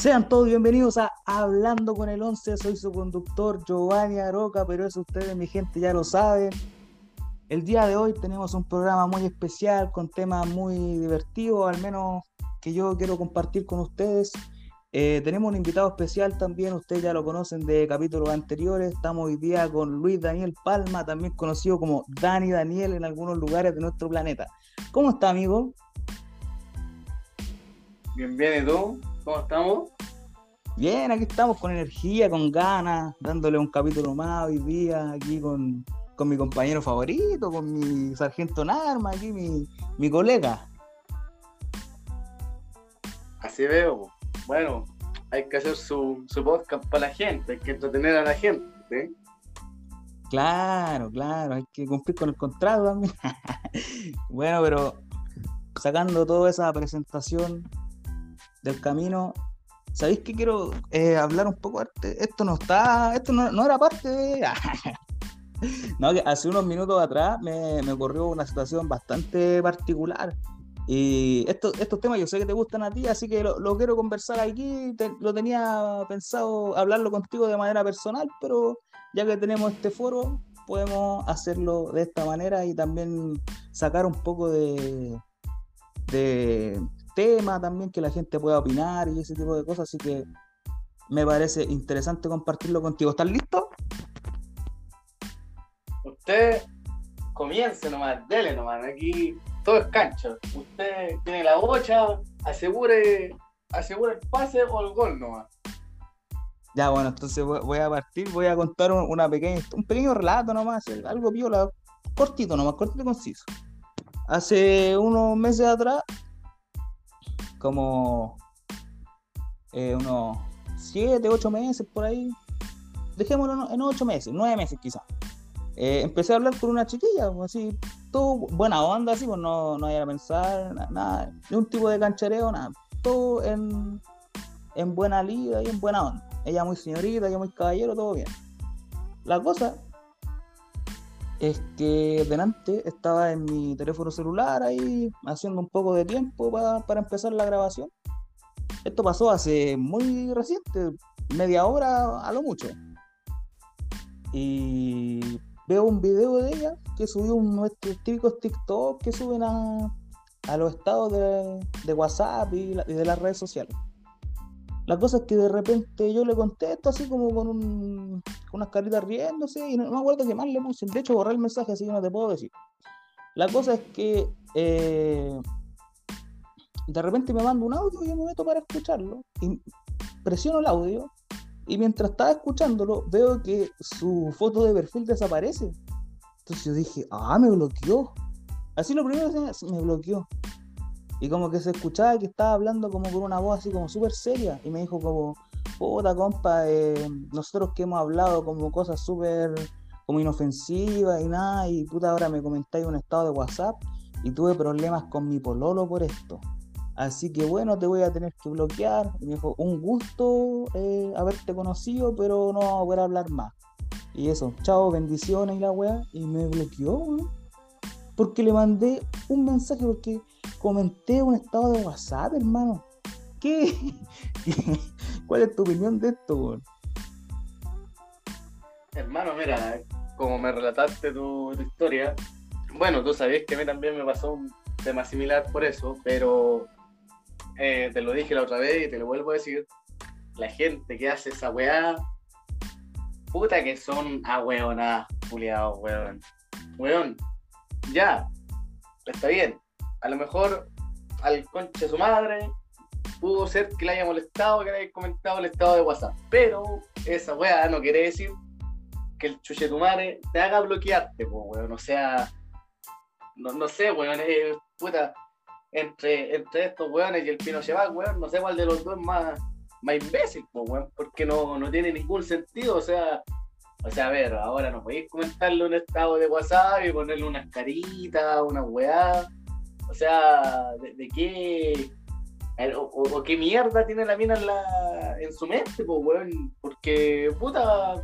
Sean todos bienvenidos a Hablando con el 11. Soy su conductor Giovanni Aroca, pero eso ustedes, mi gente, ya lo saben. El día de hoy tenemos un programa muy especial con temas muy divertidos, al menos que yo quiero compartir con ustedes. Eh, tenemos un invitado especial también, ustedes ya lo conocen de capítulos anteriores. Estamos hoy día con Luis Daniel Palma, también conocido como Dani Daniel en algunos lugares de nuestro planeta. ¿Cómo está, amigo? Bien. ¿Cómo estamos? Bien, aquí estamos con energía, con ganas, dándole un capítulo más hoy día, aquí con, mi compañero favorito, con mi sargento Narma, aquí mi, mi colega. Así veo. Bueno, hay que hacer su, su podcast para la gente, hay que entretener a la gente. Claro, claro, hay que cumplir con el contrato también. bueno, pero sacando toda esa presentación del camino, ¿sabéis que quiero eh, hablar un poco? Esto no está, esto no, era parte de... no, que hace unos minutos atrás me, me ocurrió una situación bastante particular y estos, estos temas yo sé que te gustan a ti, así que lo, quiero conversar aquí. lo tenía pensado hablarlo contigo de manera personal, pero ya que tenemos este foro, podemos hacerlo de esta manera y también sacar un poco de, de tema también que la gente pueda opinar y ese tipo de cosas. Así que me parece interesante compartirlo contigo. ¿Estás listo? Usted comience nomás, dele nomás. Aquí todo es cancha. Usted tiene la bocha, asegure, asegure el pase o el gol nomás. Ya, bueno, entonces voy a partir, voy a contar una pequeña, un pequeño relato nomás, algo piola, cortito nomás, cortito y conciso. Hace unos meses atrás, como eh, unos 7, 8 meses por ahí, dejémoslo en 8 meses, 9 meses quizás. Eh, empecé a hablar con una chiquilla, pues, así, todo buena onda, así, pues no, no hay a pensar, nada, ni un tipo de canchareo, nada, todo en, en buena liga y en buena onda. Ella muy señorita, yo muy caballero, todo bien. La cosa es que delante estaba en mi teléfono celular ahí haciendo un poco de tiempo para, para empezar la grabación. Esto pasó hace muy reciente, media hora a lo mucho. Y veo un video de ella que subió un nuestros típicos TikTok que suben a, a los estados de, de WhatsApp y, de las redes sociales. La cosa es que de repente yo le contesto así como con, un, con unas caritas riéndose y no, me acuerdo qué más le puse. De hecho, borré el mensaje así que no te puedo decir. La cosa es que eh, de repente me manda un audio y yo me meto para escucharlo y presiono el audio y mientras estaba escuchándolo, veo que su foto de perfil desaparece. Entonces yo dije, ah, me bloqueó. Así lo primero que me bloqueó. Y como que se escuchaba que estaba hablando como con una voz así como súper seria. Y me dijo como, puta compa, eh, nosotros que hemos hablado como cosas súper como inofensivas y nada. Y puta ahora me comentáis un estado de WhatsApp. Y tuve problemas con mi pololo por esto. Así que bueno, te voy a tener que bloquear. me dijo, un gusto eh, haberte conocido, pero no vamos a poder hablar más. Y eso, chao, bendiciones y la weá. Y me bloqueó, Porque le mandé un mensaje, porque comenté un estado de WhatsApp, hermano. ¿Qué? ¿Cuál es tu opinión de esto, weón? Hermano, mira, como me relataste tu, historia, bueno, tú sabías que a mí también me pasó un tema similar por eso, pero eh, te lo dije la otra vez y te lo vuelvo a decir, la gente que hace esa weá, puta que son ahueonadas, culiados, weón. Weón, ya, está bien. A lo mejor al conche su madre pudo ser que le haya molestado, que le haya comentado el estado de WhatsApp, pero esa weá no quiere decir que el chuche de tu madre te haga bloquearte, weón. O sea, no, no sé, weón, entre, entre estos weones y el Pino Cheval, weón, no sé cuál de los dos es más, más imbécil, weón, porque no, no tiene ningún sentido, o sea, o sea, a ver, ahora no podéis comentarle un estado de WhatsApp y ponerle unas caritas, una weá, o sea, ¿de, qué? O, qué mierda tiene la mina en, su mente, pues, weón, porque, puta,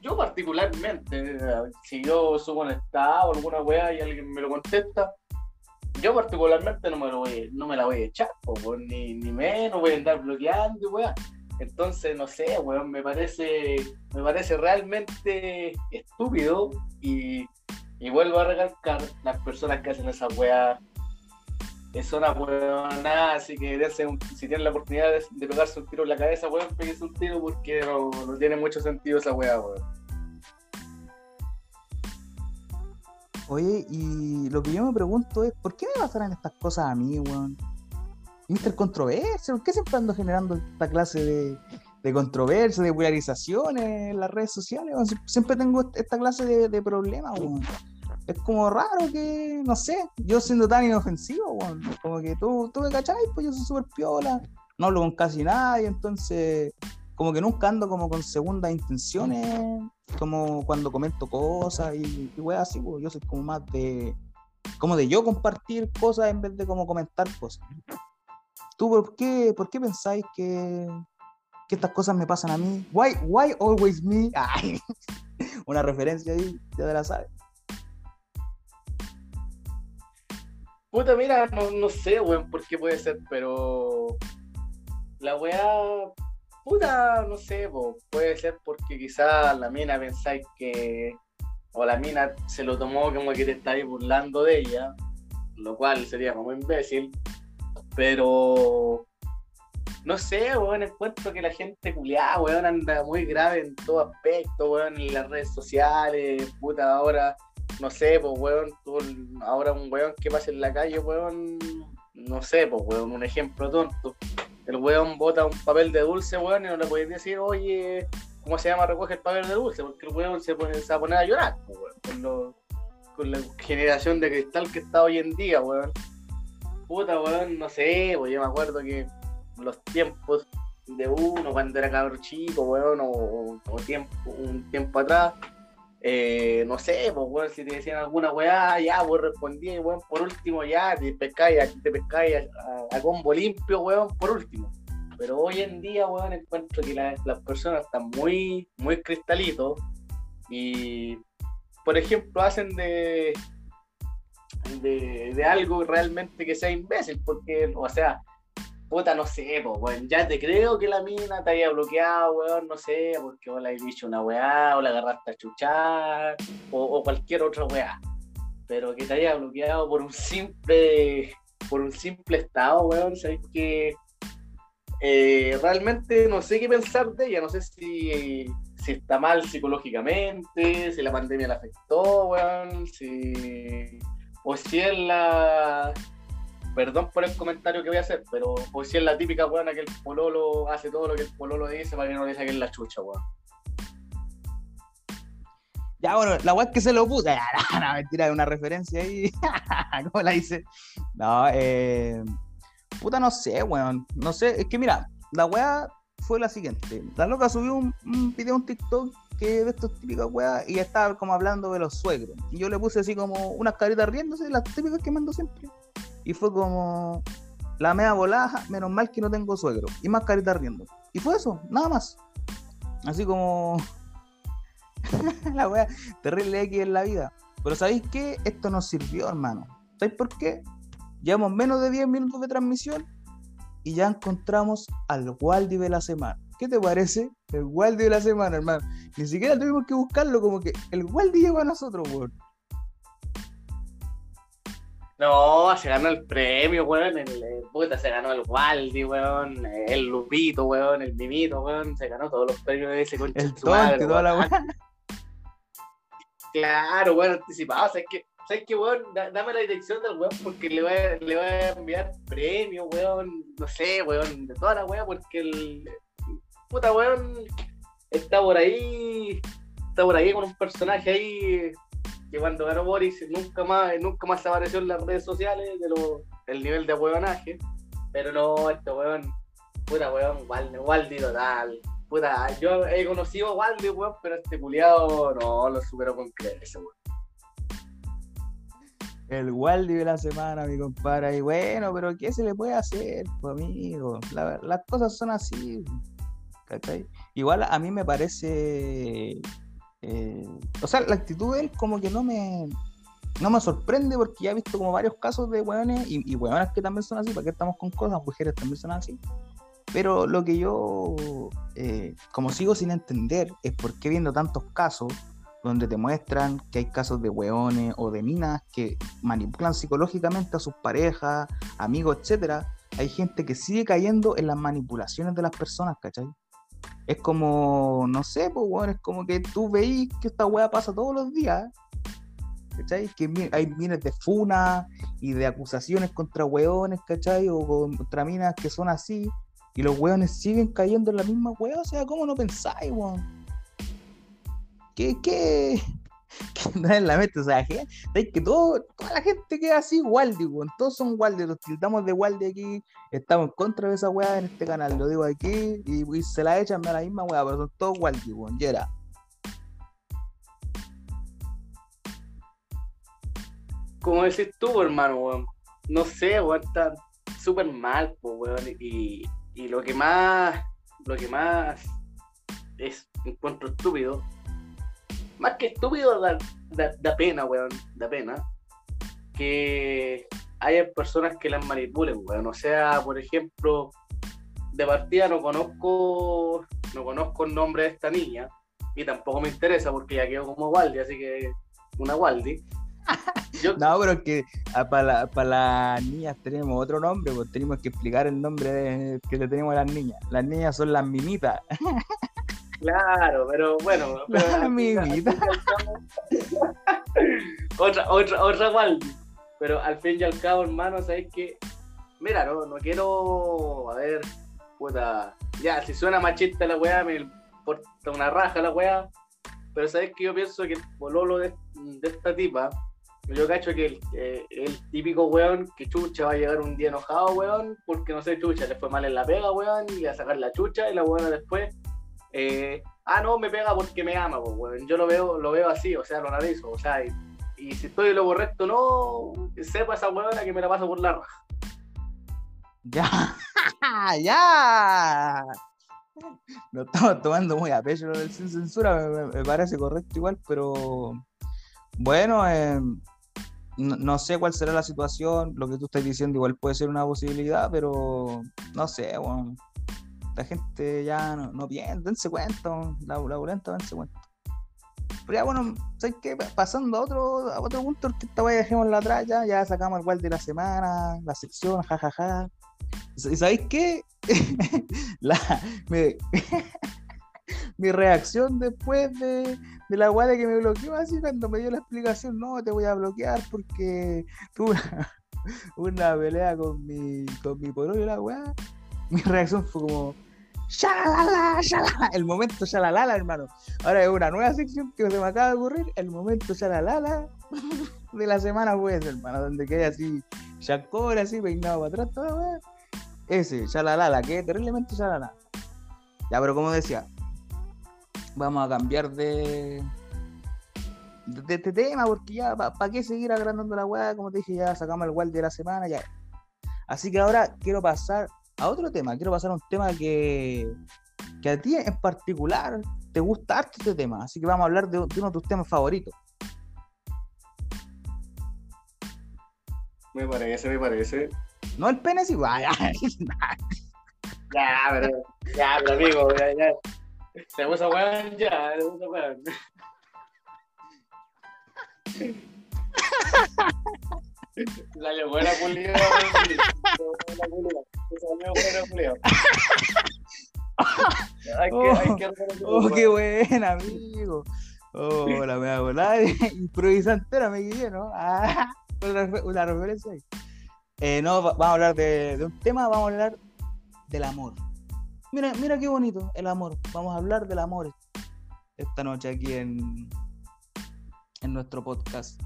yo particularmente, si yo subo un estado o alguna weá y alguien me lo contesta, yo particularmente no me, lo voy, no me la voy a echar, ni, ni menos voy a andar bloqueando, weón. Entonces, no sé, weón, me parece, me parece realmente estúpido y, y vuelvo a recalcar las personas que hacen esa weá es una nada, así que si tienen la oportunidad de, pegarse un tiro en la cabeza, weón, peguense un tiro porque no, tiene mucho sentido esa weá, weón. Oye, y lo que yo me pregunto es, ¿por qué me pasaran estas cosas a mí, weón? Mister Controversia, ¿por qué siempre ando generando esta clase de, de controversia, de polarizaciones en las redes sociales? Siempre tengo esta clase de, de problemas, weón es como raro que, no sé, yo siendo tan inofensivo, como que tú, tú me cachai, pues yo soy súper piola, no hablo con casi nadie, entonces como que nunca ando como con segundas intenciones, como cuando comento cosas y, y así, pues yo soy como más de, como de yo compartir cosas en vez de como comentar cosas. ¿Tú por qué, por qué pensáis que, que estas cosas me pasan a mí? Why, why always me? Ay, una referencia ahí, ya te la sabes. Puta, mira, no, sé, weón, por qué puede ser, pero la weá, puta, no sé, puede ser porque quizás la mina pensáis que, o la mina se lo tomó como que te estáis burlando de ella, lo cual sería como imbécil, pero no sé, weón, encuentro que la gente culiada, weón, anda muy grave en todo aspecto, weón, en las redes sociales, puta, ahora no sé, pues, weón, tú, ahora un weón que pase en la calle, weón, no sé, pues, weón, un ejemplo tonto. El weón bota un papel de dulce, weón, y no le puedes decir, oye, ¿cómo se llama? Recoge el papel de dulce, porque el weón se, pone, se va a poner a llorar, weón, con, la generación de cristal que está hoy en día, weón. Puta, weón, no sé, pues yo me acuerdo que los tiempos de uno cuando era cabrón chico, weón, o, o tiempo, un tiempo atrás, eh, no sé, pues, weón, si te decían alguna weá, ya, vos respondías, weón, por último, ya, te pescáis, te pescáis a, combo limpio, weón, por último. Pero hoy en día, weón, encuentro que las personas están muy, muy cristalitos y, por ejemplo, hacen de, de, de algo realmente que sea imbécil, porque, o sea, no sé, weón, ya te creo que la mina te haya bloqueado, weón, no sé, porque vos le has dicho una weá, o la agarraste a chuchar, o, cualquier otra weá. Pero que te haya bloqueado por un simple, por un simple estado, weón, sabes que eh, realmente no sé qué pensar de ella, no sé si, si está mal psicológicamente, si la pandemia la afectó, weón, si, o si es la perdón por el comentario que voy a hacer, pero pues si es la típica weona que el pololo hace todo lo que el pololo dice para que no le saquen la chucha, weón. Ya, bueno, la weá es que se lo puta. No, no, mentira, una referencia ahí. ¿Cómo la dice? No, eh. Puta, no sé, weón. No sé, es que mira, la weá fue la siguiente. La loca subió un, un video en TikTok que de estos típicas weas y estaba como hablando de los suegros. Y yo le puse así como unas caritas riéndose, las típicas que mando siempre. Y fue como la mea volada, menos mal que no tengo suegro. Y más carita riendo. Y fue eso, nada más. Así como la wea terrible X en la vida. Pero ¿sabéis qué? Esto nos sirvió, hermano. ¿Sabéis por qué? Llevamos menos de 10 minutos de transmisión y ya encontramos al Waldi de la semana. ¿Qué te parece? El Waldi de la semana, hermano. Ni siquiera tuvimos que buscarlo, como que el Waldi llegó a nosotros, weón. No, se ganó el premio, weón. El, puta, se ganó el Waldi, weón. El Lupito, weón. El Mimito, weón. Se ganó todos los premios de ese concha. El tonte, toda la weón. Claro, weón, anticipado. ¿Sabes qué? ¿Sabes qué, weón? Dame la dirección del weón porque le voy, a, le voy a enviar premio, weón. No sé, weón. De toda la weón, porque el. Puta, weón. Está por ahí. Está por ahí con un personaje ahí cuando ganó Boris nunca más, nunca más apareció en las redes sociales de lo, el nivel de huevonaje. Pero no, este huevón, puta huevón, Waldi, total. Puta, yo he conocido a Waldi, weón, pero este culiado no lo superó con creces, weón. El Waldi de la semana, mi compadre. Y bueno, pero ¿qué se le puede hacer, amigo? las cosas son así. ¿cachai? Igual a mí me parece eh, o sea, la actitud de él como que no me, no me sorprende porque ya he visto como varios casos de weones y, y weonas que también son así, porque estamos con cosas, mujeres también son así. Pero lo que yo, eh, como sigo sin entender, es por qué viendo tantos casos donde te muestran que hay casos de weones o de minas que manipulan psicológicamente a sus parejas, amigos, etcétera, hay gente que sigue cayendo en las manipulaciones de las personas, ¿cachai? Es como, no sé, pues, weón, es como que tú veís que esta weá pasa todos los días, ¿cachai? Que hay miles de funas y de acusaciones contra weones, ¿cachai? O contra minas que son así, y los weones siguen cayendo en la misma weá, o sea, ¿cómo no pensáis, weón? ¿Qué, qué, qué no en la mente? O sea, que, que todo, toda la gente queda así, Waldi, weón. Todos son Waldi, los tildamos de Waldi aquí. Estamos en contra de esa weá en este canal, lo digo aquí. Y, se la echan a la misma weá, pero son todos Waldi, weón. Ya era. Como decís tú, hermano, weón. No sé, weón, está súper mal, weón. Y, y lo que más, lo que más es encuentro estúpido más que estúpido, da, pena, weón, da pena. Que haya personas que las manipulen, weón. O sea, por ejemplo, de partida no conozco, no conozco el nombre de esta niña y tampoco me interesa porque ya quedó como Waldi, así que una Waldi. No, pero es que ah, para la, las niñas tenemos otro nombre, pues tenemos que explicar el nombre que le tenemos a las niñas. Las niñas son las mimitas. Claro, pero bueno. Pero mi vida. otra, otra, otra Waldi. Pero al fin y al cabo, hermano, sabes que. Mira, no, no quiero. A ver, puta. Ya, si suena machista la weá, me importa una raja la weá. Pero sabes que yo pienso que el pololo de, de esta tipa. Yo cacho que el, eh, el, típico weón que chucha va a llegar un día enojado, weón, porque no sé, chucha, le fue mal en la pega, weón, y a sacar la chucha, y la weona después eh, ah, no, me pega porque me ama, pues, Yo lo veo, lo veo así, o sea, lo analizo, o sea, y, si estoy lo correcto no, sepa esa huevona que me la paso por la. Ya, ya. Lo estamos tomando muy a pecho lo del sin censura, me, parece correcto igual, pero bueno, eh, no, sé cuál será la situación, lo que tú estás diciendo igual puede ser una posibilidad, pero no sé, bueno, la gente ya no, no piensa, dense cuenta, la, la dense cuenta. Pero ya bueno, ¿sabes qué? Pasando a otro, otro punto, que esta vaya dejemos la atrás, ya, ya sacamos el guard de la semana, la sección, jajaja. ¿Y sabéis qué? la, mi reacción después de, de la guardia que me bloqueó, así cuando me dio la explicación, no, te voy a bloquear porque tuve una, pelea con mi, con mi y la weá. Mi reacción fue como, ¡Shalalala! ¡Shalalala! El momento shalalala, hermano. Ahora es una nueva sección que se me acaba de ocurrir. El momento shalalala de la semana fue ese, hermano. Donde quedé así, chacora, así, peinado para atrás, todo, Ese, shalalala, que terriblemente shalalala. Ya, pero como decía, vamos a cambiar de. De, este tema, porque ya, ¿para qué seguir agrandando la weá? Como te dije, ya sacamos el wall de la semana, ya. Así que ahora quiero pasar a otro tema. Quiero pasar a un tema que, que a ti en particular te gusta harto este tema. Así que vamos a hablar de, uno de tus temas favoritos. Me parece, me parece. No el pene, sí, vaya. ya, pero, ya, pero amigo, ya, ya. Se puso weón, ya, se puso weón. Salió buena pulida, buena pulida. oh, qué buena, amigo. Oh, la me hago la improvisantera me guié, ¿no? Ah, una, referencia ahí. Eh, no, vamos a hablar de, un tema, vamos a hablar del amor. Mira, mira qué bonito el amor. Vamos a hablar del amor esta noche aquí en, en nuestro podcast.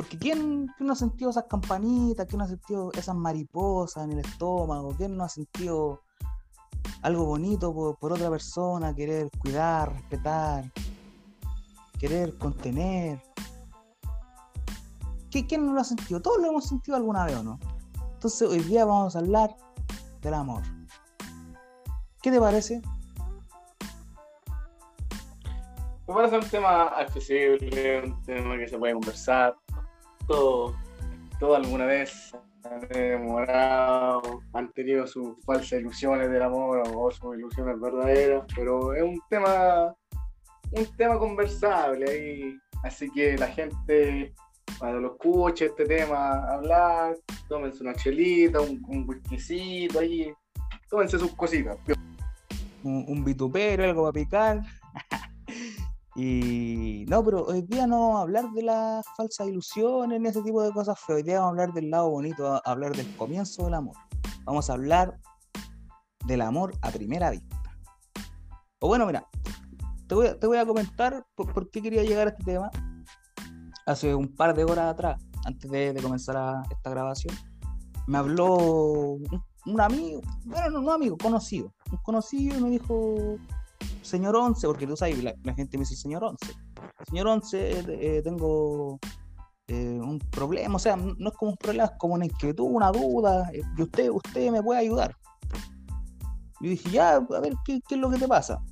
Porque ¿quién, no ha sentido esas campanitas? ¿Quién no ha sentido esas mariposas en el estómago? ¿Quién no ha sentido algo bonito por, otra persona? Querer cuidar, respetar, querer contener. ¿Quién no lo ha sentido? Todos lo hemos sentido alguna vez o no. Entonces hoy día vamos a hablar del amor. ¿Qué te parece? Me parece un tema accesible, un tema que se puede conversar, todo, todo alguna vez han enamorado, han tenido sus falsas ilusiones del amor o sus ilusiones verdaderas, pero es un tema, un tema conversable ahí, así que la gente cuando lo escuche este tema hablar, tómense una chelita, un, un whiskycito ahí, tómense sus cositas. Un, un algo para picar. Y no, pero hoy día no vamos a hablar de las falsas ilusiones ni ese tipo de cosas feas. Hoy día vamos a hablar del lado bonito, a hablar del comienzo del amor. Vamos a hablar del amor a primera vista. O bueno, mira, te voy a, comentar por, qué quería llegar a este tema hace un par de horas atrás, antes de, comenzar esta grabación, me habló un, un amigo, bueno, no, no amigo, conocido, un conocido y me dijo, señor Once, porque tú sabes, la, gente me dice señor Once, señor Once, eh, tengo eh, un problema, o sea, no es como un problema, es como una inquietud, una duda, eh, y usted, usted me puede ayudar. Yo dije, ya, a ver, ¿qué, es lo que te pasa?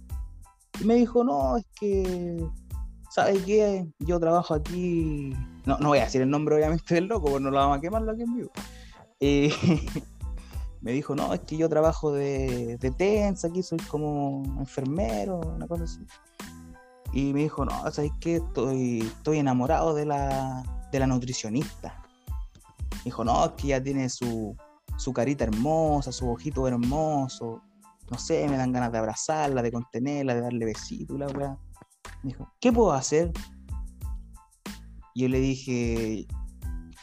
Y me dijo, no, es que ¿sabes qué? Yo trabajo aquí. No, no voy a decir el nombre, obviamente, del loco, porque no lo vamos a quemarlo aquí en vivo. Eh, me dijo, no, es que yo trabajo de, de TENS, aquí soy como enfermero, una cosa así. Y me dijo, no, ¿sabes qué? Estoy, estoy enamorado de la, de la nutricionista. Me dijo, no, es que ella tiene su, su carita hermosa, su ojito hermoso. No sé, me dan ganas de abrazarla, de contenerla, de darle besitos y la weá. Me dijo, ¿qué puedo hacer? Y yo le dije,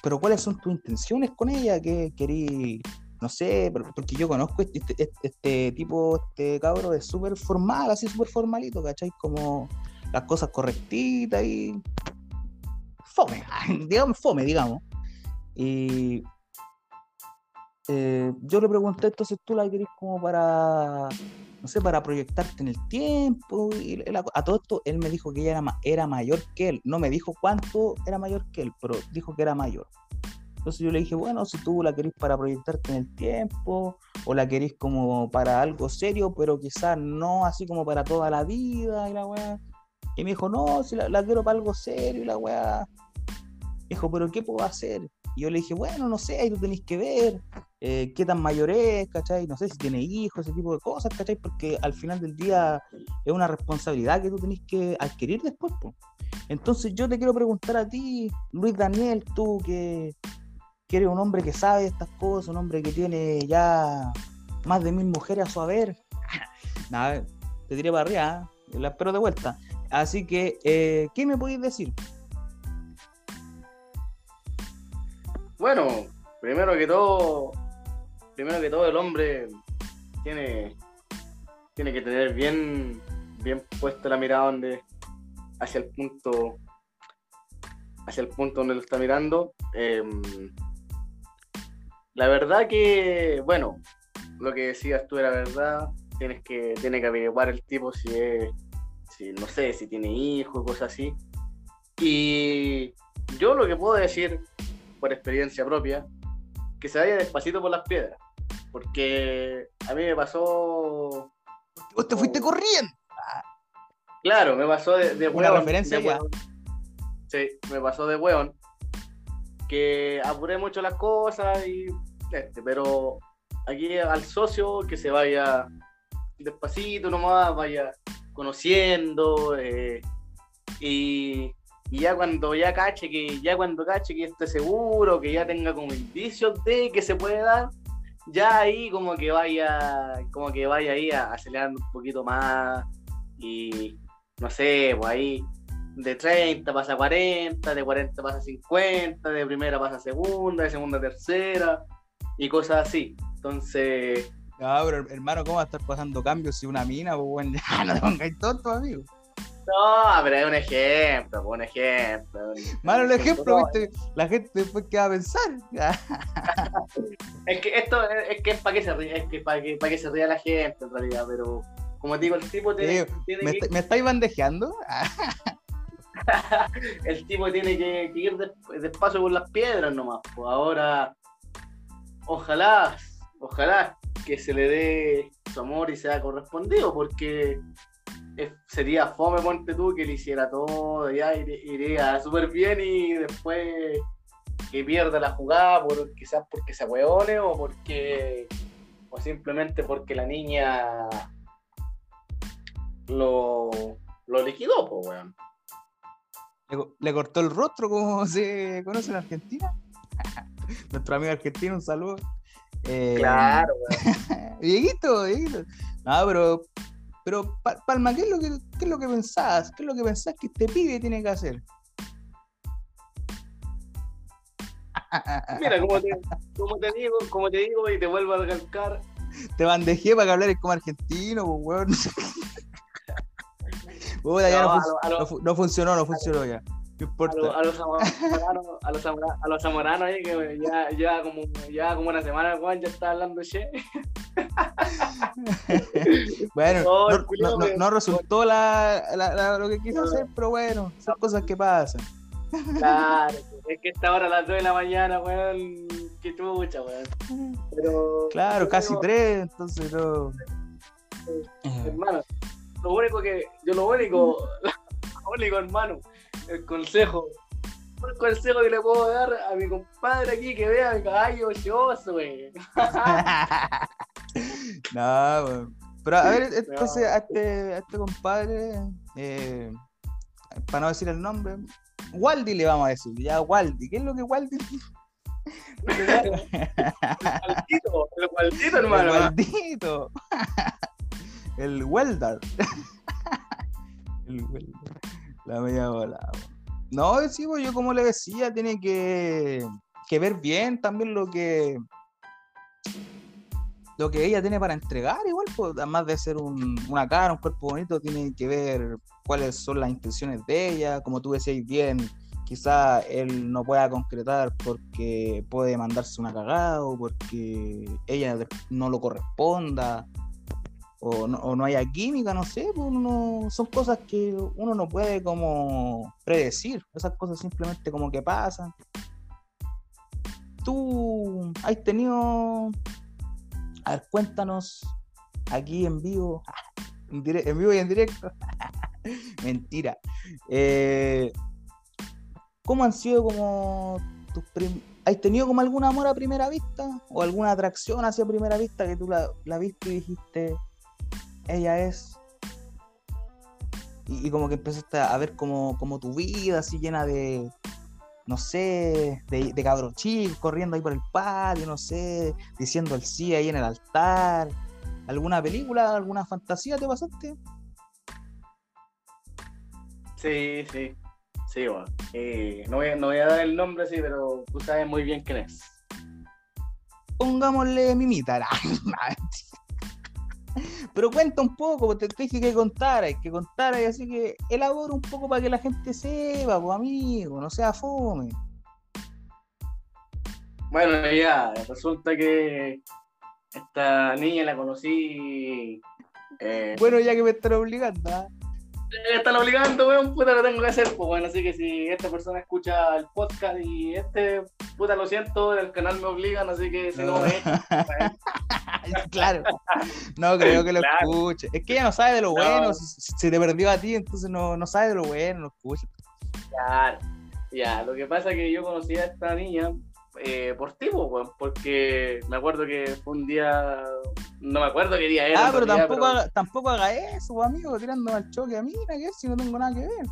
¿pero cuáles son tus intenciones con ella? ¿Qué querí? No sé, por- porque yo conozco este, este, este tipo, este cabro es súper formal, así súper formalito, ¿cachai? Como las cosas correctitas y fome, digamos, fome, digamos. Y eh, yo le pregunté, entonces tú la querés como para, no sé, para proyectarte en el tiempo. Y a todo esto, él me dijo que ella era, era mayor que él. No me dijo cuánto era mayor que él, pero dijo que era mayor. Entonces yo le dije, bueno, si tú la querés para proyectarte en el tiempo, o la querés como para algo serio, pero quizás no así como para toda la vida, y la weá. Y me dijo, no, si la, la quiero para algo serio, y la weá. Me dijo, pero ¿qué puedo hacer? Y yo le dije, bueno, no sé, ahí tú tenés que ver eh, qué tan mayor es, ¿cachai? No sé si tiene hijos, ese tipo de cosas, ¿cachai? Porque al final del día es una responsabilidad que tú tenés que adquirir después, po. Entonces yo te quiero preguntar a ti, Luis Daniel, tú que, que eres un hombre que sabe estas cosas, un hombre que tiene ya más de mil mujeres a su haber. Nada, te tiré para arriba, ¿eh? la espero de vuelta. Así que, eh, ¿qué me podéis decir? Bueno, primero que todo, primero que todo el hombre tiene, tiene que tener bien, bien puesta la mirada donde, hacia el punto, hacia el punto donde lo está mirando. Em, la verdad que, bueno, lo que decías tú era verdad. Tienes que, tiene que averiguar el tipo si es, si, no sé, si tiene hijos, cosas así. Y yo lo que puedo decir por experiencia propia, que se vaya despacito por las piedras. Porque a mí me pasó. Vos te fuiste corriendo. Claro, me pasó de, de Una hueón, referencia de ya. hueón. Sí, me pasó de hueón. Que apuré mucho las cosas y. Este, pero aquí al socio que se vaya despacito nomás, vaya conociendo. eh, y, ya cuando ya cache que ya cuando cache que esté seguro, que ya tenga como indicios de que se puede dar, ya ahí como que vaya, como que vaya ahí acelerando un poquito más y no sé, pues ahí de 30 pasa a 40, de 40 pasa a 50, de primera pasa a segunda, de segunda a tercera y cosas así. Entonces, No, pero hermano, ¿cómo va a estar pasando cambios si una mina? Pues bueno, ya no te pongáis tonto, amigo. no, pero es un ejemplo, un ejemplo. Malo el ejemplo, No, viste. La gente después qué va a pensar. Es que esto es, que es para que se ría, es que para que, para que se ría la gente en realidad, pero como te digo, el tipo tiene, tiene ¿Me, que, está- ¿Me estáis bandejeando? El tipo tiene que, que ir des- despacio por las piedras nomás. Pues ahora, ojalá, ojalá que se le dé su amor y sea correspondido, porque es- sería fome, ponte tú, que le hiciera todo, ya ire- iría súper bien y después que pierda la jugada, por, quizás porque se hueone o porque o simplemente porque la niña lo, lo liquidó, pues, weón. Le, cortó el rostro como se conoce en Argentina. Nuestro amigo argentino, un saludo. Eh, claro, weón. Dieguito, Dieguito. No, pero, pero Palma, ¿qué es, lo que, ¿qué es lo que pensás? ¿Qué es lo que pensás que este pibe tiene que hacer? Mira, como te, como te digo, como te digo y te vuelvo a recalcar. Te bandejé para que hablares como argentino, pues weón. Ya no, no, funcionó, no funcionó ya. No importa. A, los zamoranos, a los, a los zamoranos ahí que ya, ya, como, ya como una semana Juan ya está hablando che. bueno, no, no, no, resultó la, la, lo que quiso hacer, pero bueno, son cosas que pasan. Claro, es que esta hora a las 2 de la mañana, weón, qué chucha, weón. Pero, claro, casi 3, entonces no. Hermano, lo único que, yo lo único, lo único, hermano, el consejo, el consejo que le puedo dar a mi compadre aquí que vea mi caballo ochoso, güey. no, weón. Pero a ver, entonces a este, a este compadre, eh, para no decir el nombre, Waldi le vamos a decir, ya Waldi. ¿Qué es lo que Waldi? el Waldito, el Waldito, hermano. El Waldito. El Weldar. el Weldar. La media bola. No, sí, pues, yo como le decía, tiene que, que ver bien también lo que lo que ella tiene para entregar, igual, pues, además de ser un, una cara, un cuerpo bonito, tiene que ver cuáles son las intenciones de ella, como tú decías bien, quizá él no pueda concretar porque puede mandarse una cagada o porque ella no lo corresponda o no, o haya química, no sé, pues son cosas que uno no puede como predecir, esas cosas simplemente como que pasan. ¿Tú has tenido a ver, cuéntanos aquí en vivo, en, vivo y en directo. Mentira. Eh, ¿Cómo han sido como tus prim ¿Has tenido como algún amor a primera vista? ¿O alguna atracción hacia primera vista que tú la, la viste y dijiste, ella es? Y, como que empezaste a ver como, como tu vida así llena de, no sé, de, de cabros chicos corriendo ahí por el patio, no sé, diciendo el sí ahí en el altar. ¿Alguna película, alguna fantasía te pasaste? Sí, sí, sí, bueno. Eh, no, voy, no voy a dar el nombre, sí, pero tú sabes muy bien quién es. Pongámosle mimita. Pero cuenta un poco, te, dije que contara, que contara, y así que elabora un poco para que la gente sepa, pues amigo, no sea fome. Bueno, ya, resulta que esta niña la conocí. Eh, bueno, ya que me están obligando, ¿ah? Me están obligando, weón, puta, lo tengo que hacer, pues bueno, así que si esta persona escucha el podcast y este, puta, lo siento, el canal me obligan, así que si no, me claro. No creo que lo escuche. Es que ella no sabe de lo bueno. Si, te perdió a ti, entonces no, no sabe de lo bueno, no escucha. Claro. Ya, lo que pasa es que yo conocí a esta niña eh, por ti, porque me acuerdo que fue un día, no me acuerdo qué día era. Ah, pero tampoco, Haga, tampoco haga eso, amigo, tirando al choque a mí, que si no tengo nada que ver.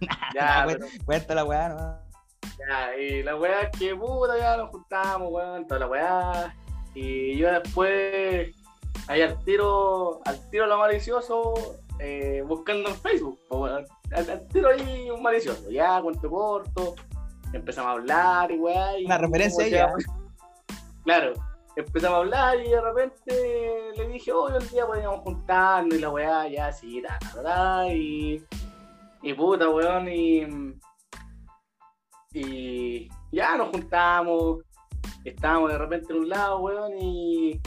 ya, cuenta la weá, no. Ya, y la weá es que puta, ya nos juntamos, weón, toda la weá. Y yo después, ahí al tiro, al tiro lo malicioso, eh, buscando en Facebook, al, tiro ahí un malicioso, ya, cuento corto, empezamos a hablar y weá. Una referencia ella. Claro, empezamos a hablar y de repente le dije, hoy el día podíamos juntarnos y la weá, ya, sí, ta, ta, y, y puta, weón, y, y ya nos juntamos, estábamos de repente en un lado, weón, y,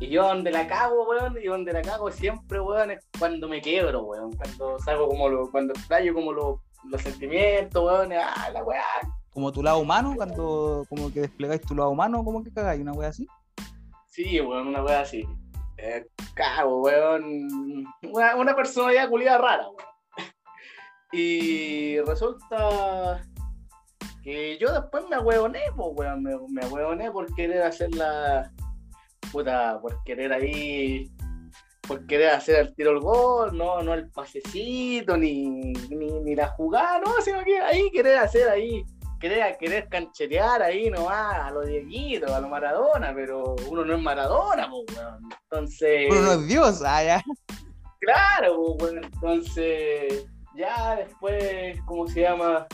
y yo donde la cago, weón, y donde la cago siempre, weón, es cuando me quebro, weón, cuando salgo como lo, cuando extraño como lo, los sentimientos, weón, ah, la weá. Como tu lado humano, cuando como que desplegáis tu lado humano, como que cagáis, una weá así. Sí, weón, una weá así. Eh, cago, weón. Una, una personalidad culiada rara, weón. Y resulta que yo después me ahueoné, pues, weón, me, me ahueoné por querer hacer la. Puta, por querer ahí. Por querer hacer el tiro al gol, no, no el pasecito, ni, ni, ni la jugada, no, sino que ahí querer hacer ahí querer, querer cancherear ahí nomás a los Dieguitos, a los Maradona, pero uno no es Maradona, pues, weón. Entonces. Uno no es Dios, ah, ya. Claro, pues, weón. Entonces, ya después, ¿cómo se llama?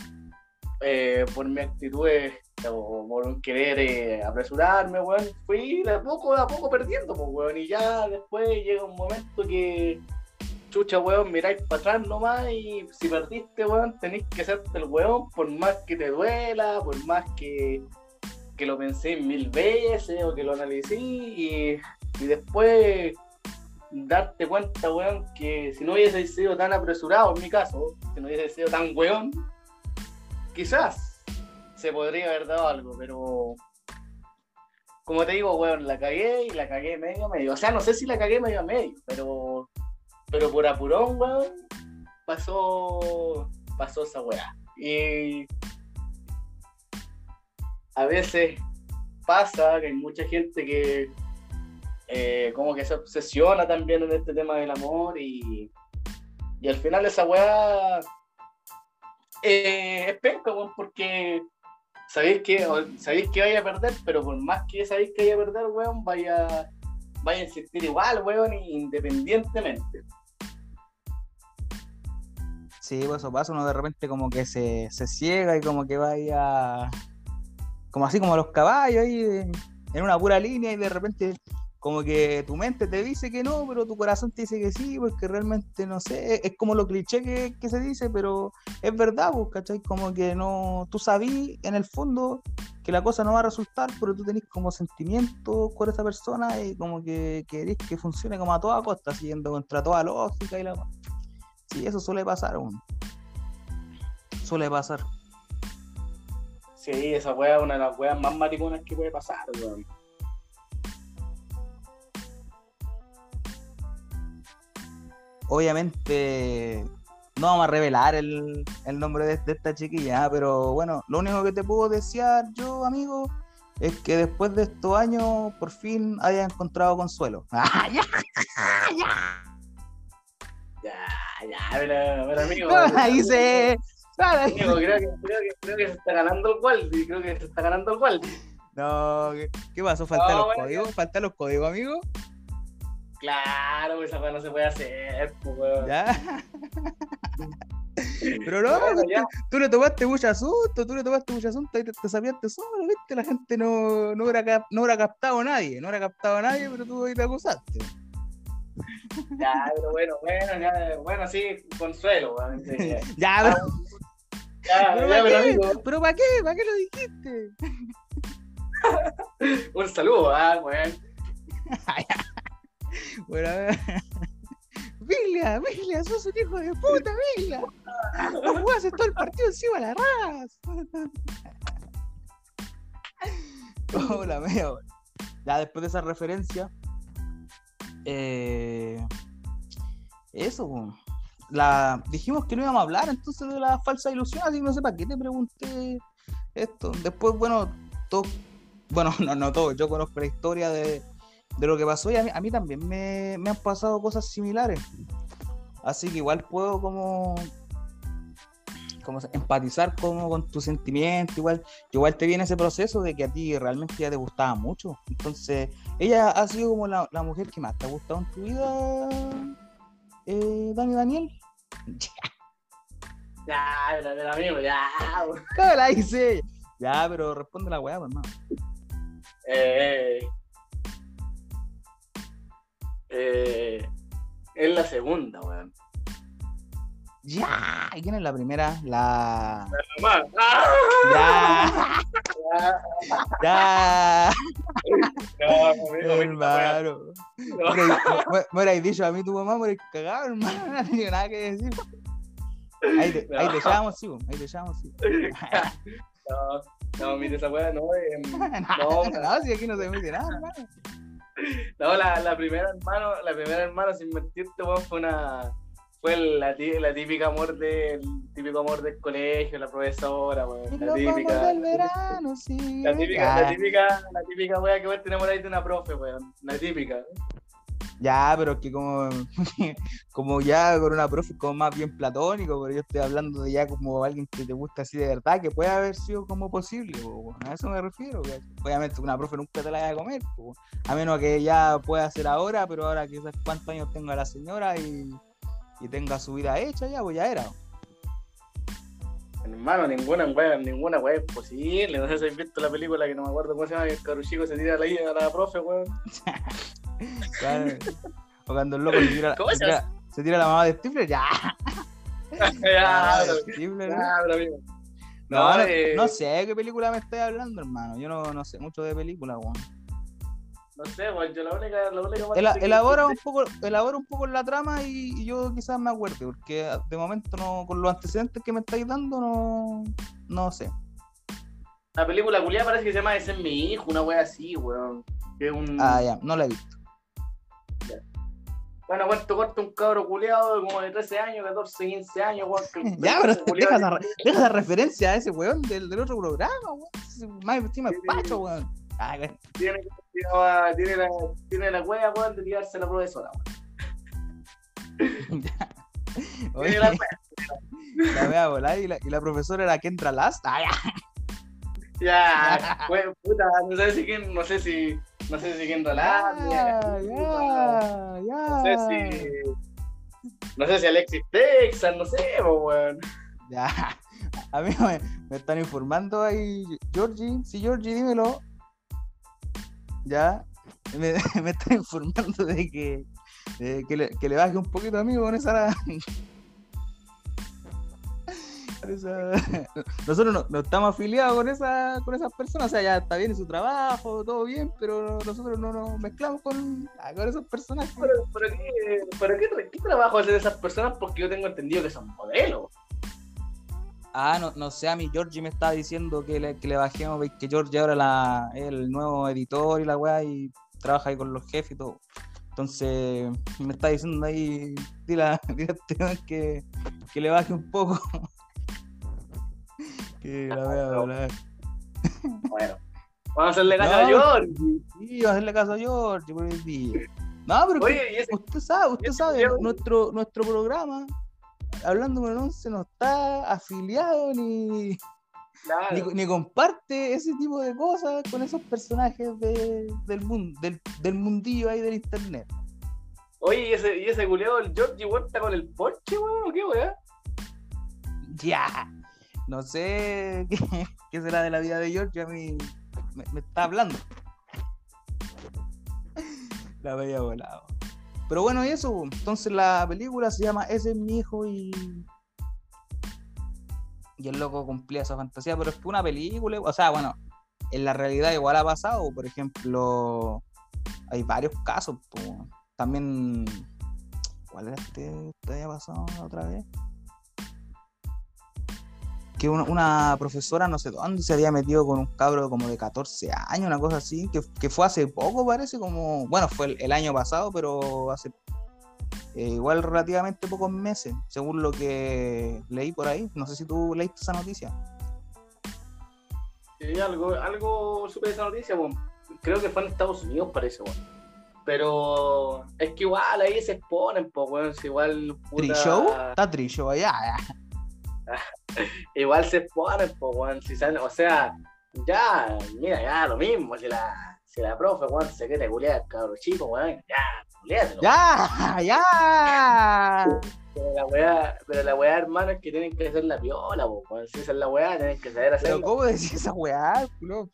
Eh, por mi actitud o por querer eh, apresurarme, weón, fui de a poco, a poco perdiendo, pues, weón. Y ya después llega un momento que chucha, weón, miráis para atrás nomás y si perdiste, weón, tenéis que hacerte el weón por más que te duela, por más que, que lo pensé mil veces o que lo analicé y, y después darte cuenta, weón, que si no hubiese sido tan apresurado, en mi caso, si no hubiese sido tan weón, quizás se podría haber dado algo, pero como te digo, weón, la cagué y la cagué medio a medio. O sea, no sé si la cagué medio a medio, pero pero por apurón, weón, pasó, pasó esa weá. Y a veces pasa que hay mucha gente que eh, como que se obsesiona también en este tema del amor y, y al final esa weá eh, es penca, weón, porque sabéis que, sabéis que vaya a perder, pero por más que sabéis que vaya a perder, weón, vaya, vaya a insistir igual, weón, independientemente. Sí, pues eso pasa, uno de repente como que se, se ciega y como que vaya, como así como los caballos ahí en una pura línea y de repente como que tu mente te dice que no, pero tu corazón te dice que sí, porque realmente no sé, es como lo cliché que, se dice, pero es verdad, pues, ¿cachai? Como que no, tú sabí en el fondo que la cosa no va a resultar, pero tú tenés como sentimientos con esa persona y como que querés que funcione como a toda costa, siguiendo contra toda lógica y la Sí, eso suele pasar aún. Suele pasar. Sí, esa wea es una de las weas más mariconas que puede pasar, weón. Obviamente no vamos a revelar el, nombre de, esta chiquilla, ¿ah? pero bueno, lo único que te puedo desear yo, amigo, es que después de estos años por fin hayas encontrado consuelo. ¡Ah, ya! ¡Ya! Ya, ya, pero, pero amigo. Ahí se. Amigo, creo que, creo, que, creo que se está ganando el Waldi, creo que se está ganando el Waldi. No, ¿qué, qué pasó? ¿Faltan los códigos? ¿Faltan los códigos, amigo? Claro, esa no se puede hacer, pues, weón. Ya. Pero no, bueno, tú, le tomaste mucho asunto, tú le tomaste mucho asunto y te, te solo, ¿viste? La gente no, no, hubiera, no hubiera captado a nadie, no hubiera captado a nadie, pero tú ahí te acusaste. Ya, pero bueno, bueno, ya, bueno, sí, consuelo. ya, pero... Ya, ¿Pero, ya, para qué? ¿Pero para qué? ¿Para qué lo dijiste? Un saludo, ah, bueno. bueno, a. Viglia, Viglia, sos un hijo de puta, Viglia. No jugás todo el partido encima de la ras. Hola, meo. Ya después de esa referencia, eh, eso, la, dijimos que no íbamos a hablar entonces de la falsa ilusión, así que no sé para qué te pregunté esto. Después, bueno, todo, bueno, no, no todo, yo conozco la historia de, lo que pasó y a mí, también me, me, han pasado cosas similares. Así que igual puedo como, como empatizar como con tu sentimiento, igual, igual te viene ese proceso de que a ti realmente ya te gustaba mucho. Entonces, ella ha sido como la, mujer que más te ha gustado en tu vida, eh, Dani Daniel. Ya, pero, amigo, ya. ¿Cómo la hice? Ya, pero responde la weá, hermano. Eh, eh, es la segunda, weón. Ya, ¿y quién es la primera? La. La Ya. Ya. No, hermano. Me hubierais dicho a mí tu mamá, me hubierais cagado, hermano. No tengo nada que decir. Ahí te, ahí te sí, ahí te echamos, sí. No, no, mire esa weá, no. Eh, no, no, si aquí no se emite nada, hermano. No, la, la primera hermano, la primera hermana sin mentirte, weón, fue una fue la, la típica amor del típico amor del colegio, la profesora, weón. La típica. Del verano, sí. La típica, la típica, la típica wea que vos tenemos ahí de una profe, weón. La típica. Ya, pero es que como, como ya con una profe como más bien platónico, pero yo estoy hablando de ya como alguien que te gusta así de verdad, que puede haber sido como posible, a eso me refiero. Obviamente una profe nunca te la vaya a comer, a menos que ya pueda ser ahora, pero ahora quizás cuántos años tenga la señora y, y tenga su vida hecha ya, pues ya era. Hermano, ninguna wea, ninguna wea es posible. No sé si has visto la película que no me acuerdo cómo se llama, que el caruchico se tira a la, a la profe, weón. O cuando el loco se tira, se, tira, la mamá de Stifler, ya. ya, Stifler, ¿no? No, no, eh... no, sé qué película me estoy hablando, hermano. Yo no, no sé mucho de películas, weón. No sé, weón, yo la única, la única elabora un poco, elabora un poco la trama y, y, yo quizás me acuerde, porque de momento no, con los antecedentes que me estáis dando, no, no sé. La película culiada parece que se llama Ese es mi hijo, una wea así, weón. Que un... Ah, ya, no la he visto. Bueno, cuento corto un cabro culeado como de 13 años, 14, 15 años, weón. ya, pero deja esa, deja referencia a ese weón del, del otro programa, weón. Más encima el pacho, weón. Ah, tiene, tiene, la, tiene la wea, weón, de tirarse a la profesora, weón. Oye, la wea. La wea volar y la, y la profesora era Kendra Last. Ah, ya. Ya, weón, puta, no sé si quién, no sé si no sé si quién ya, ya, ya, No sé si. No sé si Alexis Texas, no sé, weón. Ya. A mí me, me, están informando ahí, Georgie. Sí, Georgie, dímelo. Ya. Me, me están informando de que, de que, le, que le baje un poquito, amigo, con esa Nosotros no, estamos afiliados con, esa, con esas personas, o sea, ya está bien en su trabajo, todo bien, pero nosotros no nos mezclamos con, ah, con esas personas. ¿Pero, pero, qué, qué, trabajo hacen esas personas? Porque yo tengo entendido que son modelos. Ah, no, no sé, a mí Georgie me estaba diciendo que le, que le bajemos, que Georgie ahora la, es el nuevo editor y la weá, y trabaja ahí con los jefes y todo. Entonces me está diciendo ahí, dile, dile a que, que le baje un poco. Que la voy a. Bueno, vamos a hacerle caso a George. Sí, vamos a hacerle caso a George por el día. No, pero usted sabe, usted sabe, nuestro, nuestro programa, hablando con el 11, no está afiliado ni, ni, comparte ese tipo de cosas con esos personajes de, del, mundo, del, del mundillo ahí del internet. Oye, ¿y ese, y ese culeado, el George, igual está con el Porsche, weón, o qué, weón? Ya no sé qué, será de la vida de George, a mí me, está hablando. La veía volado. Pero bueno, eso, entonces la película se llama Ese es mi hijo y. Y el loco cumplía esa fantasía, pero es que una película, o sea, bueno, en la realidad igual ha pasado, por ejemplo, hay varios casos, también. ¿Cuál era este que había pasado otra vez? Que una, profesora, no sé dónde, se había metido con un cabro como de 14 años, una cosa así, que, fue hace poco, parece, como, bueno, fue el, año pasado, pero hace eh, igual relativamente pocos meses, según lo que leí por ahí. No sé si tú leíste esa noticia. Sí, algo, algo supe de esa noticia, bueno. creo que fue en Estados Unidos, parece, bueno. Pero es que igual ahí se exponen, pues, bueno, igual. Puta... ¿Trishow? Está Trishow allá, ya. igual se pone si o sea, ya, mira, ya lo mismo, si la, si la profe, weón, se quiere culiar, cabrón chico, weón, ya, culiátelo. Ya, ya. Pero la weá, pero la weá, hermano, es que tienen que hacer la viola, weón. Si esa es la weá, tienen que saber hacerla. Pero ¿cómo decís esa weá, culo?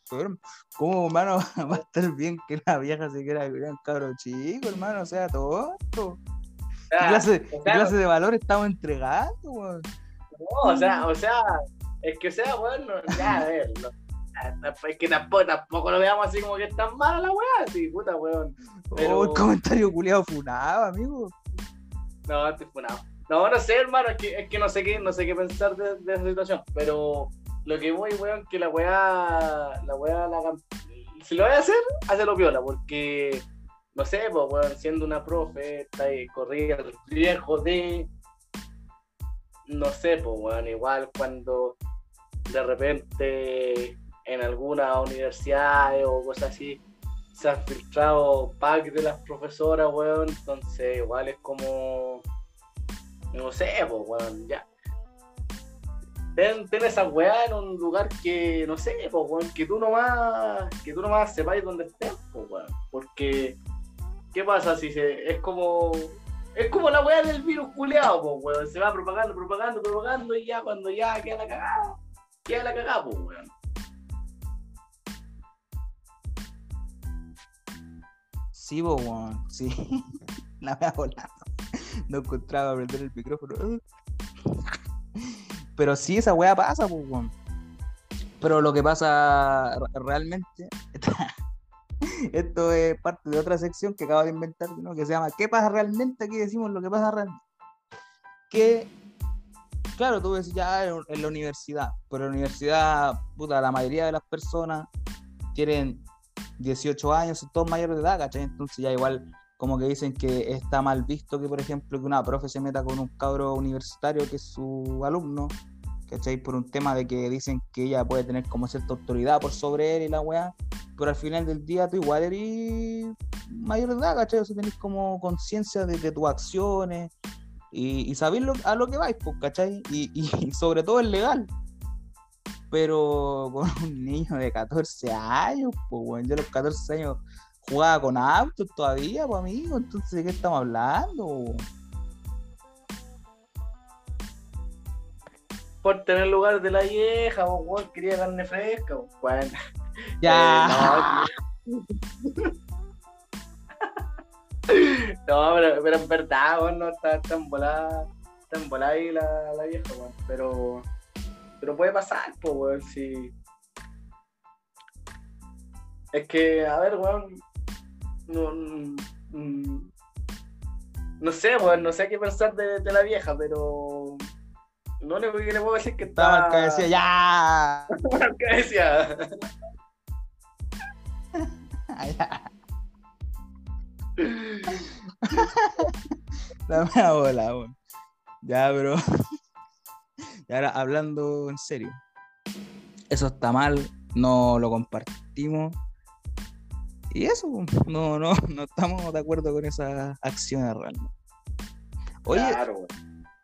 ¿Cómo, hermano, va a estar bien que la vieja se quiera culiar un cabrón chico, hermano? O sea, todo. ¿Qué clase, ¿qué clase de valor estamos entregando, weón? No, o sea, o sea, es que o sea, bueno, ya, a ver, es que tampoco, tampoco lo veamos así como que es tan mala la weá, así, puta weón. Pero... Oh, el comentario culiado funado, amigo. No, estoy funado. No, no sé, hermano, es que, es que no sé qué, no sé qué pensar de, de esa situación, pero lo que voy, weón, que la weá, la weá, la, si lo voy a hacer, hazlo piola, porque, no sé, pues, weón, siendo una profe, está ahí corriendo el riesgo de no sé, pues, weón, igual cuando de repente en alguna universidad o cosas así se han filtrado packs de las profesoras, weón, entonces igual es como, no sé, pues, weón, ya. Ten, ten esa weá en un lugar que, no sé, pues, weón, que tú nomás, que tú nomás sepáis dónde estés, pues, weón, porque, ¿qué pasa si se, es como, es como la weá del virus culeado, pues, weón, se va propagando, propagando, propagando y ya cuando ya queda la cagada, queda la cagada, pues, weón. Sí, bo, weón, sí. La voy a volar. No encontraba prender el micrófono. Pero sí, esa weá pasa, pues, weón. Pero lo que pasa re- realmente. Esto es parte de otra sección que acabo de inventar, ¿no? Que se llama ¿Qué pasa realmente? Aquí decimos lo que pasa realmente. Que, claro, tú decís ya en la universidad, pero en la universidad, puta, la mayoría de las personas tienen 18 años, son todos mayores de edad, ¿cachai? Entonces ya igual como que dicen que está mal visto que, por ejemplo, que una profe se meta con un cabro universitario que es su alumno, ¿cachai? Por un tema de que dicen que ella puede tener como cierta autoridad por sobre él y la weá, pero al final del día tú igual eres mayor de edad, ¿cachai? O sea, tenés como conciencia de, de tus acciones y, y sabés lo- a lo que vais, pues, ¿cachai? Y, y sobre todo es legal pero con un niño de 14 años, pues, weón. Yo a los 14 años jugaba con autos todavía, pues, amigo. Entonces, ¿de qué estamos hablando? Por tener lugar de la vieja, weón, quería carne fresca, weón. Ya. Eh, No, pero, pero en verdad, weón, no está tan volada, tan volada ahí la, la vieja, weón. Pero, pero puede pasar, pues, weón, si. Es que, a ver, weón. No, mm, no sé, weón, no sé qué pensar de, de la vieja, pero. Único que le puedo decir que Estaba está. que decía, ya. ¿Qué decía? ya. La mea bola. Ya, bro. Y ahora, hablando en serio. Eso está mal, no lo compartimos. Y eso, no, no, no estamos de acuerdo con esas acciones realmente. Oye, Claro,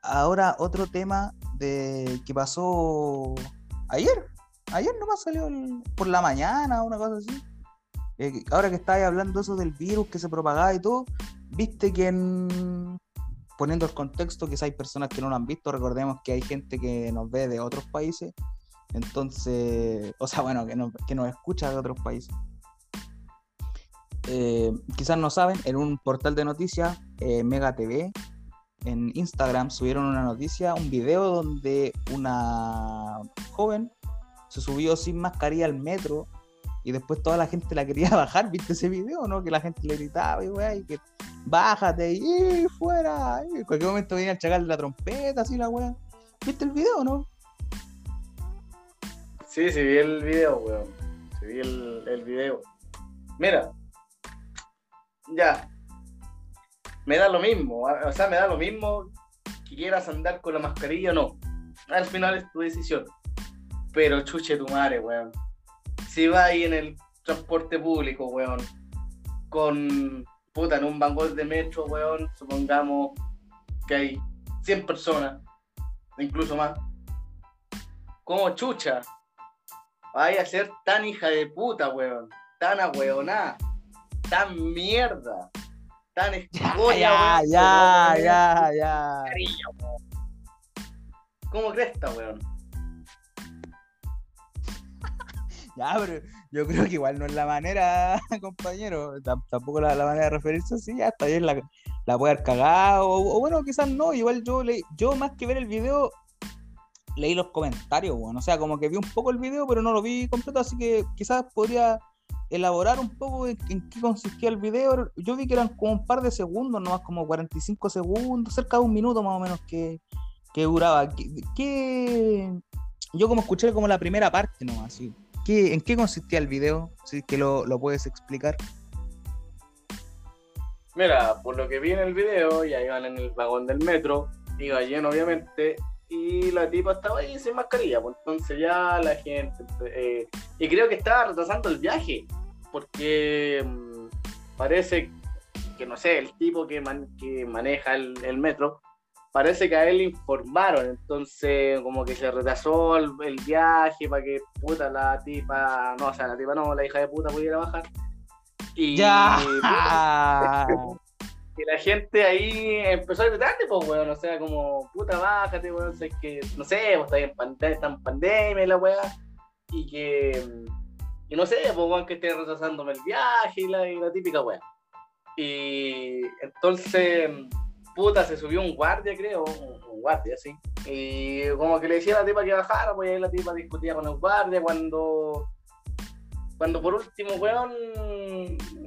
ahora otro tema de que pasó ayer. Ayer nomás salió por la mañana, una cosa así. Eh, ahora que estabas hablando eso del virus que se propagaba y todo, viste que en- poniendo el contexto, quizá hay personas que no lo han visto, recordemos que hay gente que nos ve de otros países, entonces, o sea, bueno, que nos, que nos escucha de otros países. Eh, quizás no saben, en un portal de noticias, eh, Mega TV, en Instagram subieron una noticia, un video donde una joven se subió sin mascarilla al metro y después toda la gente la quería bajar, ¿viste ese video, no? Que la gente le gritaba y weá, y que bájate y ¡eh, fuera, en cualquier momento venía a chacal la trompeta, así la weá. ¿Viste el video, no? Sí, sí vi el video, weón. Sí vi el video. Mira, ya. Me da lo mismo, o sea, me da lo mismo que quieras andar con la mascarilla o no. Al final es tu decisión. Pero chuche tu madre, weón. Si vas ahí en el transporte público, weón, con puta en un vagón de metro, weón, supongamos que hay 100 personas, incluso más. Como chucha, vaya a ser tan hija de puta, weón, tan ahueonada, tan mierda, tan Ya, escoria, ya, weón, ya, ya, ya. weón. ¿Cómo cresta, weón? Ya, pero yo creo que igual no es la manera, compañero. Tam- Tampoco la, la manera de referirse así. Ya está bien, la, la puede haber cagado. O, o bueno, quizás no. Igual yo leí, yo más que ver el video, leí los comentarios, bueno. O sea, como que vi un poco el video, pero no lo vi completo. Así que quizás podría elaborar un poco en, qué consistía el video. Yo vi que eran como un par de segundos, nomás como 45 segundos, cerca de un minuto más o menos que, que duraba. ¿Qué, Yo como escuché como la primera parte nomás, así. ¿Qué, ¿En qué consistía el video? Si es que lo, lo puedes explicar. Mira, por lo que vi en el video, ya iban en el vagón del metro, iba lleno obviamente, y la tipa estaba ahí sin mascarilla, pues entonces ya la gente, eh, y creo que estaba retrasando el viaje, porque mm, parece que, no sé, el tipo que, que maneja el, metro, parece que a él informaron, entonces como que se retrasó el, viaje para que puta la tipa, no, o sea, la tipa no, la hija de puta pudiera bajar. Y, ya. y la gente ahí empezó a gritarte, pues, weón, o sea, como, puta, bájate, weón, sé que, no sé, vos estás en, pandemia, está en pandemia y la weá, y que, y no sé, pues, weón, que esté retrasándome el viaje y la, típica weá. Y entonces, puta, se subió un guardia, creo, un, guardia, sí, y como que le decía a la tipa que bajara, pues ahí la tipa discutía con el guardia cuando cuando por último, weón,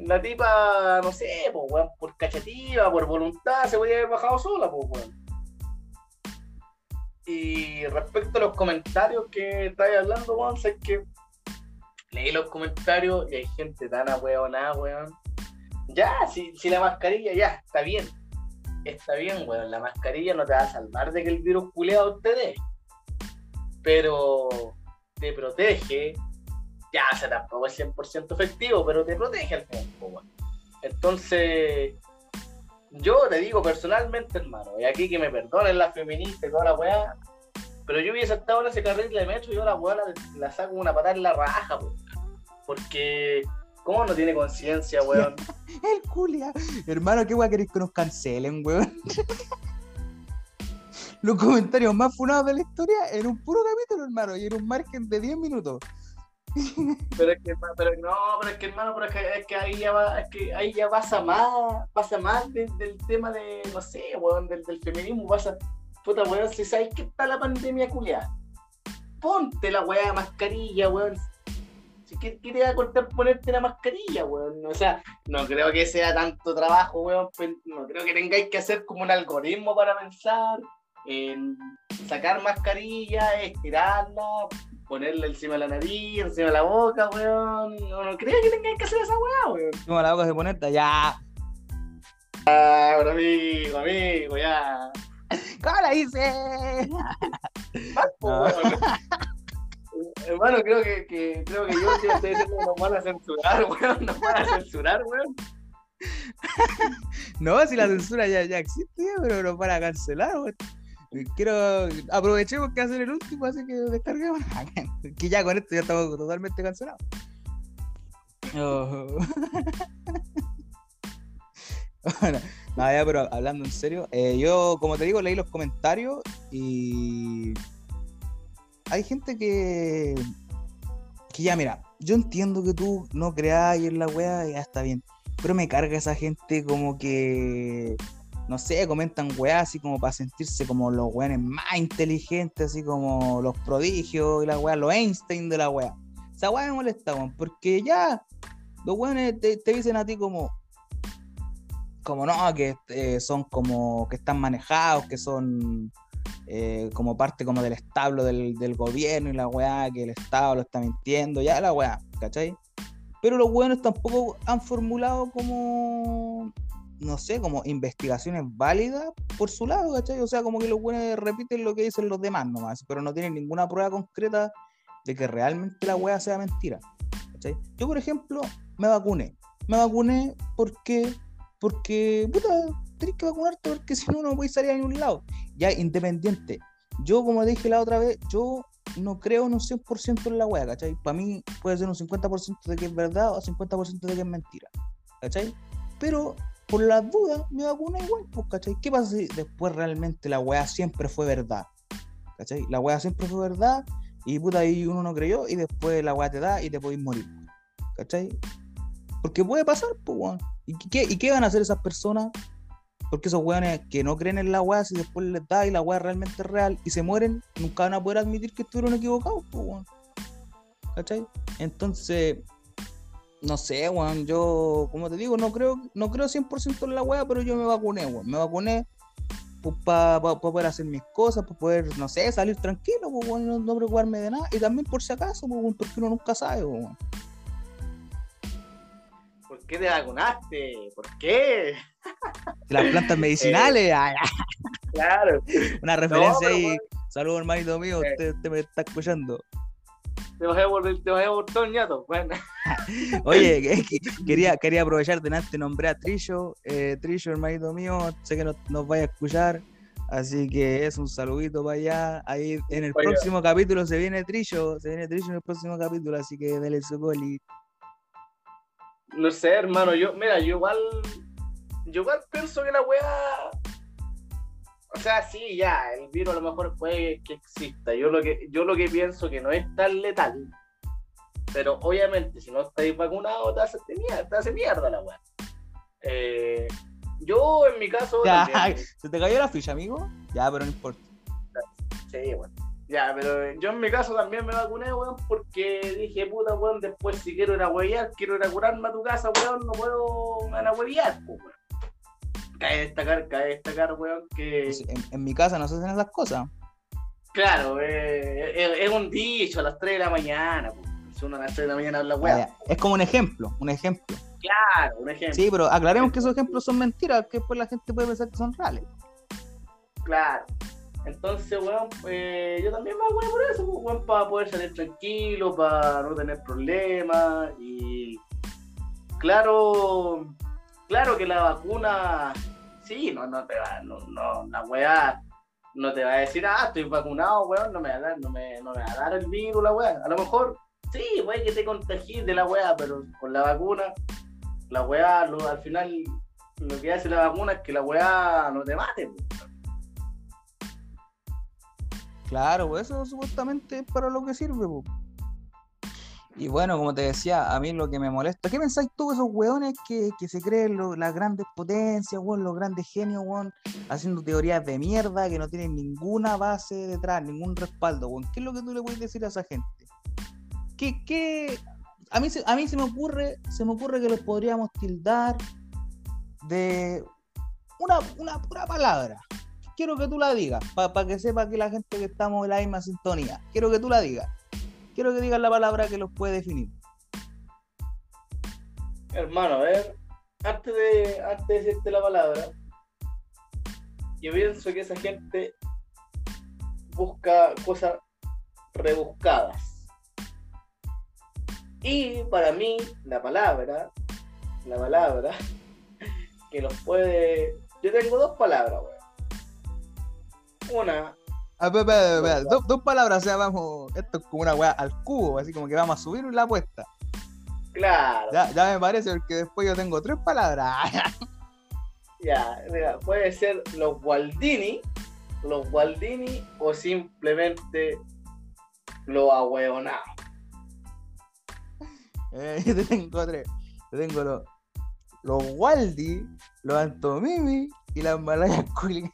la tipa, no sé, pues, weón, por cachativa, por voluntad, se podía haber bajado sola, pues, weón. Y respecto a los comentarios que estáis hablando, weón, sé que leí los comentarios y hay gente tan nada, weón. Ya, si, si la mascarilla ya, está bien. Está bien, weón, la mascarilla no te va a salvar de que el virus culeado te dé. Pero te protege ya, o sea, tampoco es 100% efectivo, pero te protege al tiempo, Entonces, yo te digo personalmente, hermano, y aquí que me perdonen las feministas y toda la weá, pero yo hubiese estado en ese carril de metro y yo la weá la, saco una patada en la raja, Porque, ¿cómo no tiene conciencia, weón? El culia. Hermano, ¿qué weá queréis que nos cancelen, weón? Los comentarios más funados de la historia en un puro capítulo, hermano, y en un margen de 10 minutos. Pero es que, pero no, pero es que hermano, pero es que, es que ahí ya va, es que ahí ya pasa más, pasa más del tema de, no sé, weón, del, del, feminismo, pasa, puta weón, si sabes que está la pandemia culiada, ponte la weá mascarilla, weón. Si que, te va a cortar ponerte la mascarilla, weón. O sea, no creo que sea tanto trabajo, weón. No creo que tengáis que hacer como un algoritmo para pensar en sacar mascarilla, estirarla, ponerle encima de la nariz, encima de la boca, weón. No, no creo que tengáis que hacer esa weá, weón. Encima de la boca se ponerte, ya. Ah, pero amigo, amigo, ya. ¿Cómo la hice? Hermano, creo que, que, creo que yo estoy diciendo que nos van a censurar, weón. Nos van a censurar, weón. No, si la censura ya, ya existe, pero nos van a cancelar, weón. Quiero. Aprovechemos que hacer el último, así que descarguemos. que ya con esto ya estamos totalmente cancelados. Oh. bueno, nada, ya, pero hablando en serio, eh, yo, como te digo, leí los comentarios y. Hay gente que. Que ya, mira, yo entiendo que tú no creas en la wea, ya está bien. Pero me carga esa gente como que no sé, comentan weá así como para sentirse como los weones más inteligentes, así como los prodigios y la weá, los Einstein de la weá. Esa weá me molesta, weón, porque ya los weones te, dicen a ti como, como no, que eh, son como, que están manejados, que son eh, como parte como del establo del, del, gobierno y la weá, que el Estado lo está mintiendo, ya la weá, ¿cachai? Pero los weones tampoco han formulado como no sé, como investigaciones válidas por su lado, ¿cachai? O sea, como que los buenos repiten lo que dicen los demás nomás, pero no tienen ninguna prueba concreta de que realmente la wea sea mentira. ¿cachai? Yo, por ejemplo, me vacuné. Me vacuné porque, porque, puta, tenés que vacunarte porque si no, no a salir a ningún lado. Ya, independiente. Yo, como dije la otra vez, yo no creo en un 100% en la wea, ¿cachai? Para mí puede ser un 50% de que es verdad o 50% de que es mentira, ¿cachai? Pero por las dudas me vacuné igual, pues, ¿cachai? ¿Qué pasa si después realmente la weá siempre fue verdad? ¿Cachai? La weá siempre fue verdad y puta ahí uno no creyó y después la weá te da y te podéis morir. ¿Cachai? Porque puede pasar, pues. ¿Y qué, ¿Y qué van a hacer esas personas? Porque esos weones que no creen en la weá, si después les da y la weá realmente es real y se mueren, nunca van a poder admitir que estuvieron equivocados, pues, weón. ¿Cachai? Entonces, no sé, weón, yo, como te digo, no creo, no creo 100% en la weá, pero yo me vacuné, weón. Me vacuné para poder hacer mis cosas, para poder, no sé, salir tranquilo, pues, weón, no, preocuparme de nada. Y también por si acaso, pues, porque uno nunca sabe, weón. ¿Por qué te vacunaste? ¿Por qué? Las plantas medicinales. claro. Una referencia ahí Saludos, hermanito mío, usted, usted me está escuchando. Te a volver, te a volver todo el ñato. Bueno. Oye, que- que- quería, quería aprovechar de antes nombré a Trillo. Eh, Trillo, hermanito mío, sé que nos, nos vaya a escuchar. Así que es un saludito para allá. Ahí en el Oiga. próximo capítulo se viene Trillo. Se viene Trillo en el próximo capítulo. Así que dale su coli. No sé, hermano, yo, mira, yo igual, yo igual pienso que la weá, o sea, sí, ya, el virus a lo mejor puede que exista. Yo lo que, yo lo que pienso que no es tan letal, pero obviamente si no estáis vacunados te hace mierda, te hace mierda la weá. Eh, yo en mi caso, Ya, también, ¿Se te cayó la ficha, amigo? Ya, pero no importa. sí, bueno. Ya, pero yo en mi caso también me vacuné, weón, porque dije, puta, weón, después si quiero ir a huevear, quiero ir a curarme a tu casa, weón, no puedo me van a huevear, pues, weón. Cabe destacar, cabe destacar, weón, que, Pues, En, en mi casa no se hacen esas cosas. claro, eh, es, es un dicho a las 3 de la mañana, pues. Si uno a las 3 de la mañana habla, weón. Ah. Es como un ejemplo, un ejemplo. Claro, un ejemplo, Sí, pero aclaremos que esos ejemplos son mentiras, que después la gente puede pensar que son reales. claro. Entonces, weón, eh, yo también me vacuné por eso, pues, weón, para poder salir tranquilo, para no tener problemas y claro, claro que la vacuna, sí, no, no te va, no, no, la weá no te va a decir, ah, estoy vacunado, weón, no me va a dar, no me, no me va a dar el virus, la weá. A lo mejor, sí, puede que te contagies de la weá, pero con la vacuna, la weá, lo- al final, lo que hace la vacuna es que la weá no te mate, pues. Claro, pues eso supuestamente es para lo que sirve. Y bueno, como te decía, a mí lo que me molesta, ¿qué pensáis tú esos weones que, que se creen las grandes potencias, weón, los grandes genios, weón, haciendo teorías de mierda que no tienen ninguna base detrás, ningún respaldo? ¿Qué es lo que tú le puedes decir a esa gente? ¿Qué, qué? A mí, a mí se me ocurre, se me ocurre que los podríamos tildar de una, una pura palabra quiero que tú la digas, para que sepa que la gente que estamos en la misma sintonía, quiero que tú la digas. Quiero que digas la palabra que los puede definir. Hermano, a ver, antes de, antes de decirte la palabra, yo pienso que esa gente busca cosas rebuscadas. Y para mí, la palabra, la palabra que los puede. Yo tengo dos palabras, weón. Una, A ver, Dos, dos palabras, o sea, vamos, esto es como una weá al cubo, así como que vamos a subir la apuesta. claro, Ya, ya me parece, porque después yo tengo tres palabras. ya, mira, puede ser los Gualdini, los Gualdini o simplemente los ahueonados. Eh, yo te tengo tres. Yo tengo los, los Waldi, los Antomimi y las Malayas Culi.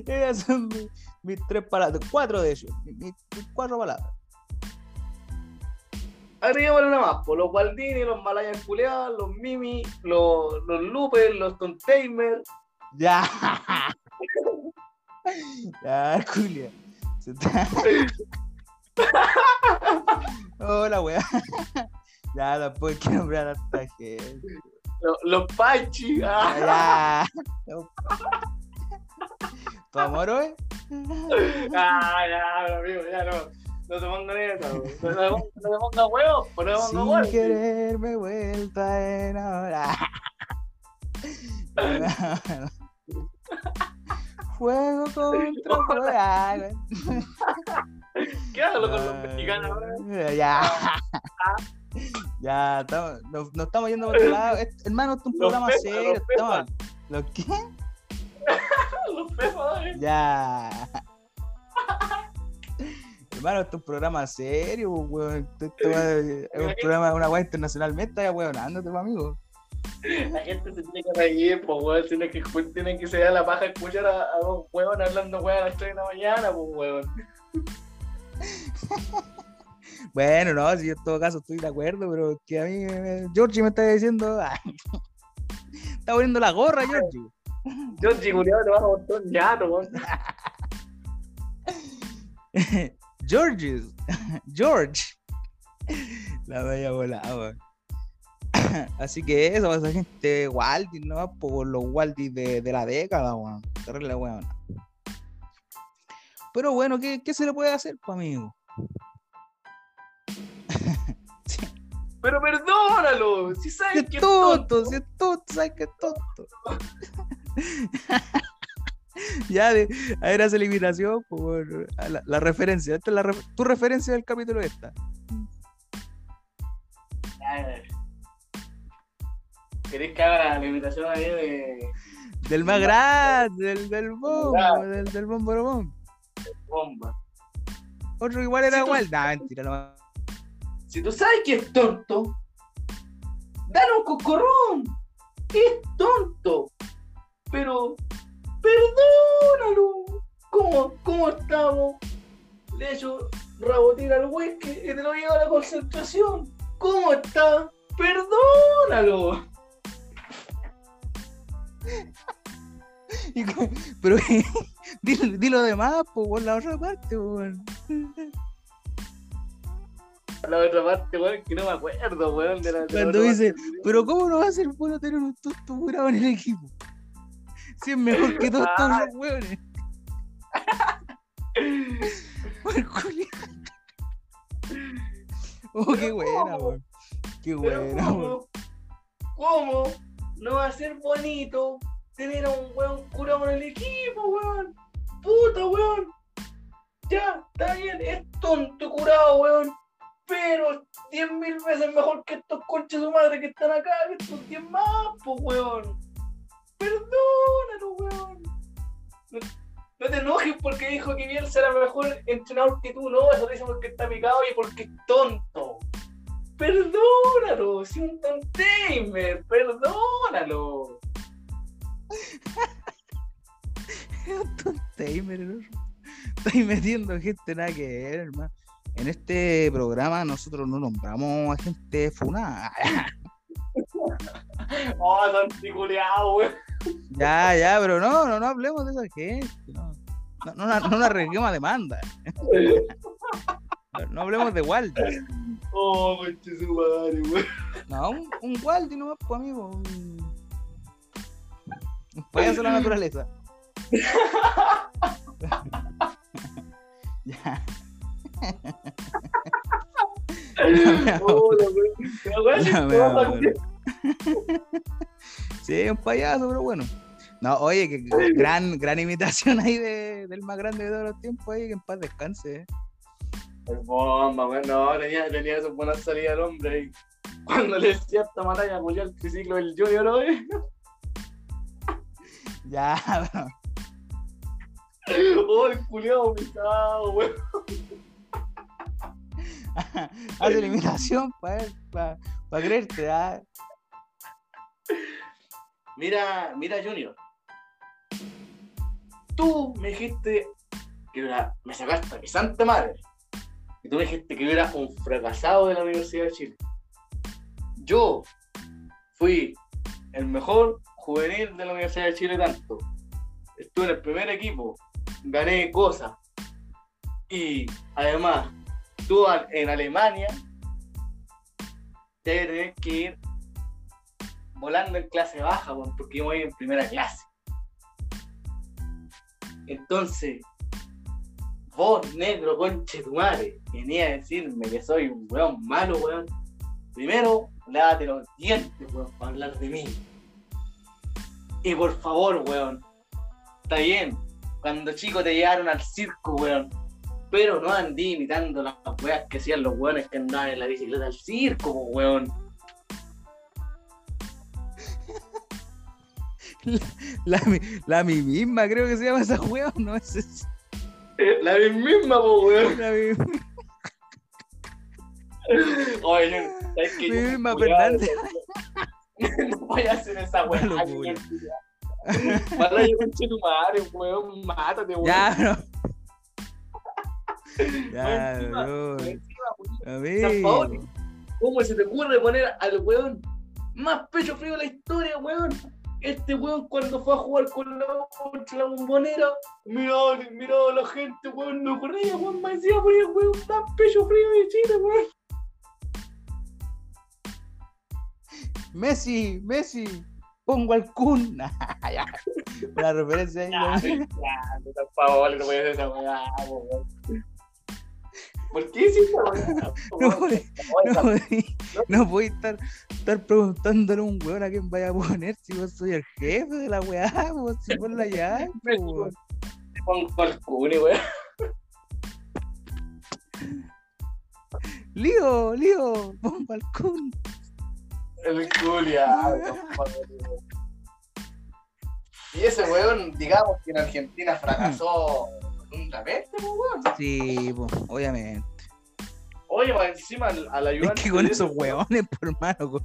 Esas son mis, mis tres palabras, cuatro de ellos, mis, mis- cuatro palabras. Agreguémosle una más, por los Gualdini, los Malayas culeados, los Mimi, los, los los Tontamer. Ya. ya, Julia. Se está- Hola, weá. ya, tampoco hay que nombrar a esta gente. Los, los Pachi, ah, Ya. ya. ¿Tu amor, eh? ah, ya, amigo, ya no, no te pongas eso, no te, no te pongas huevos, no te pongas Sin huevos. quererme he vuelto a enamorar. Fuego contra fuego. Ah, ¿Qué hago con los mexicanos ahora? Ya. Ya, estamos, nos, nos estamos yendo por otro lado. Hermano, esto es un programa serio. los ¿Los qué? Los eh. Ya. Hermano, esto es un programa serio, weón. Esto, es un programa, una weá internacional. Me está weón, ándate, pues, amigo. La gente se tiene que reír, pues, weón. Tiene que, tiene que se da la paja escuchar a, a dos huevos hablando, weón, a las 3 de la mañana, pues, weón. Bueno, no, si yo en todo caso estoy de acuerdo, pero que a mí, me- Georgie me está diciendo. está poniendo la gorra, Georgie. Yo, chiguleado, te vas a botar un weón. Georges, George. La bella volada, weón. Así que eso, esa gente Waldi, ¿no? Por los Waldi de, de la década, weón. Terrible, weón. Pero bueno, ¿qué, qué se le puede hacer, pues, amigo? Pero perdónalo, si sabes que es tonto, si es tonto, sabes que es tonto. ya, de, a ver, hace por la, la referencia. Esta es la tu referencia del capítulo esta. ¿Querés que haga la invitación ahí de Del más grande, del, del bombo, del, del bombo bomba? Otro igual era Si tú- igual. Nah, mentira, no. Si tú sabes que es tonto, dale un cocorrón. Es tonto. Pero, perdónalo. ¿Cómo, cómo estamos? Le echo rabotín al whisky y te lo llevo a la concentración. ¿Cómo está? Perdónalo. Pero dilo, dilo de más, pues, por la otra parte, weón. La otra parte, weón, que no me acuerdo, weón. De la, de Cuando dice, pero ¿cómo no va a ser bueno tener un tonto curado en el equipo? Si es mejor que todos estos. Por culiao. Oh, qué buena, weón. Qué buena. ¿cómo? ¿Cómo no va a ser bonito tener a un weón curado en el equipo, weón? Puta, weón. Ya, está bien, es tonto curado, weón. Pero diez mil veces mejor que estos conches de su madre que están acá, que estos 10 más, pues, weón. Perdónalo, weón. No, te enojes porque dijo que Bielsa era mejor entrenador que tú, no, eso dice porque está picado y porque es tonto. Perdónalo, si un tontamer, perdónalo. Es un tontamer. Estáis metiendo gente nada que ver, hermano. En este programa nosotros no nombramos a gente funada. Oh, santiculeado, weón. Ya, ya, pero no, no, no hablemos de esa gente. No, no, no, la- no arriesguemos a demanda. No, no hablemos de Waldi. Oh, conche su madre, weón. No, un, un Waldi nomás, pues amigo. Un, un payaso de la naturaleza. ya. Oh, la weón. La weón es. Sí, un payaso, pero bueno. No, oye, que gran, gran imitación ahí de, del más grande de todos los tiempos ahí, que en paz descanse. eh. Es bomba, weón. No, tenía, tenía sus buenas salidas el hombre ahí. Cuando le decía esta batalla, Julián, el triciclo del Junior hoy. Ya, Oh, el culiado pisado, weón. hace la imitación para pa, pa creerte. ah. Mira, mira, Junior. Tú me dijiste que era- me sacaste a mi santa madre. Y tú me dijiste que era un fracasado de la Universidad de Chile. Yo fui el mejor juvenil de la Universidad de Chile tanto. Estuve en el primer equipo, gané cosas. Y además, tú en Alemania te que ir volando en clase baja, porque yo voy en primera clase. Entonces, vos, negro conche tu madre, venía a decirme que soy un weón malo, weón. Primero, lávate los dientes, weón, para hablar de mí. Y por favor, weón, está bien, cuando chico te llevaron al circo, weón. Pero no andí imitando las weas que hacían los weones que andaban en la bicicleta al circo, weón. La, mi- la mi misma, creo que se llama esa weón, ¿no? Es, es- La misma, po, weón. la mi- Oye, ¿sabes qué? Mi misma Fernández. No voy a hacer esa culiao. Mala yo conche tu madre, weón. Mátate, weón. Ya, bro. Ya, weón. ¿Cómo se te ocurre poner al weón más pecho frío de la historia, weón? Este weón cuando fue a jugar con la, la bombonera, miraba, miraba a la gente, weón, no corría, weón, me decía, weón, weón, más pecho frío de Chile, weón. Messi, Messi. pongo al Kun. Una referencia ahí. Ya, ya, por favor, no voy a hacer esa weá, weón. ¿Por qué hiciste? No, no podí estar, estar preguntándole a un weón a quién vaya a poner si vos soy el jefe de la weá, vos si pon la weón. Te pongo al cuni, weón. Lío, lío, pongo al Kun. El compadre. Y ese weón, digamos que en Argentina fracasó rotundamente, pues, weón. Sí, po, obviamente. Oye, más encima al, al Es ayudante. que con esos ese weones, por hermano, con,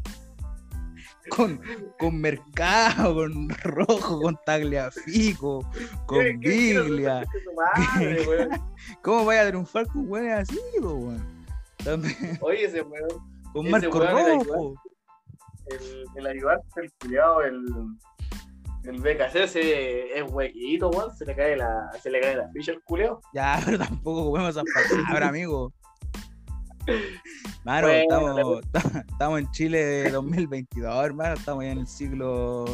con, con Mercado, con Rojo, con Tagliafico, con ¿qué- Biglia. madre? ¿Cómo vaya a triunfar con weones así, po, weón? También Oye, ese weón, con Ese Marco weón Rojo. el, el ayudante, el culiao, el. El BKC es huequito, weón. Se le cae la, se le cae la ficha al culiao. Ya, pero tampoco comemos esas palabras, amigo. Mano, Bueno, estamos, ta- estamos en Chile de 2022, hermano. Estamos ya en el siglo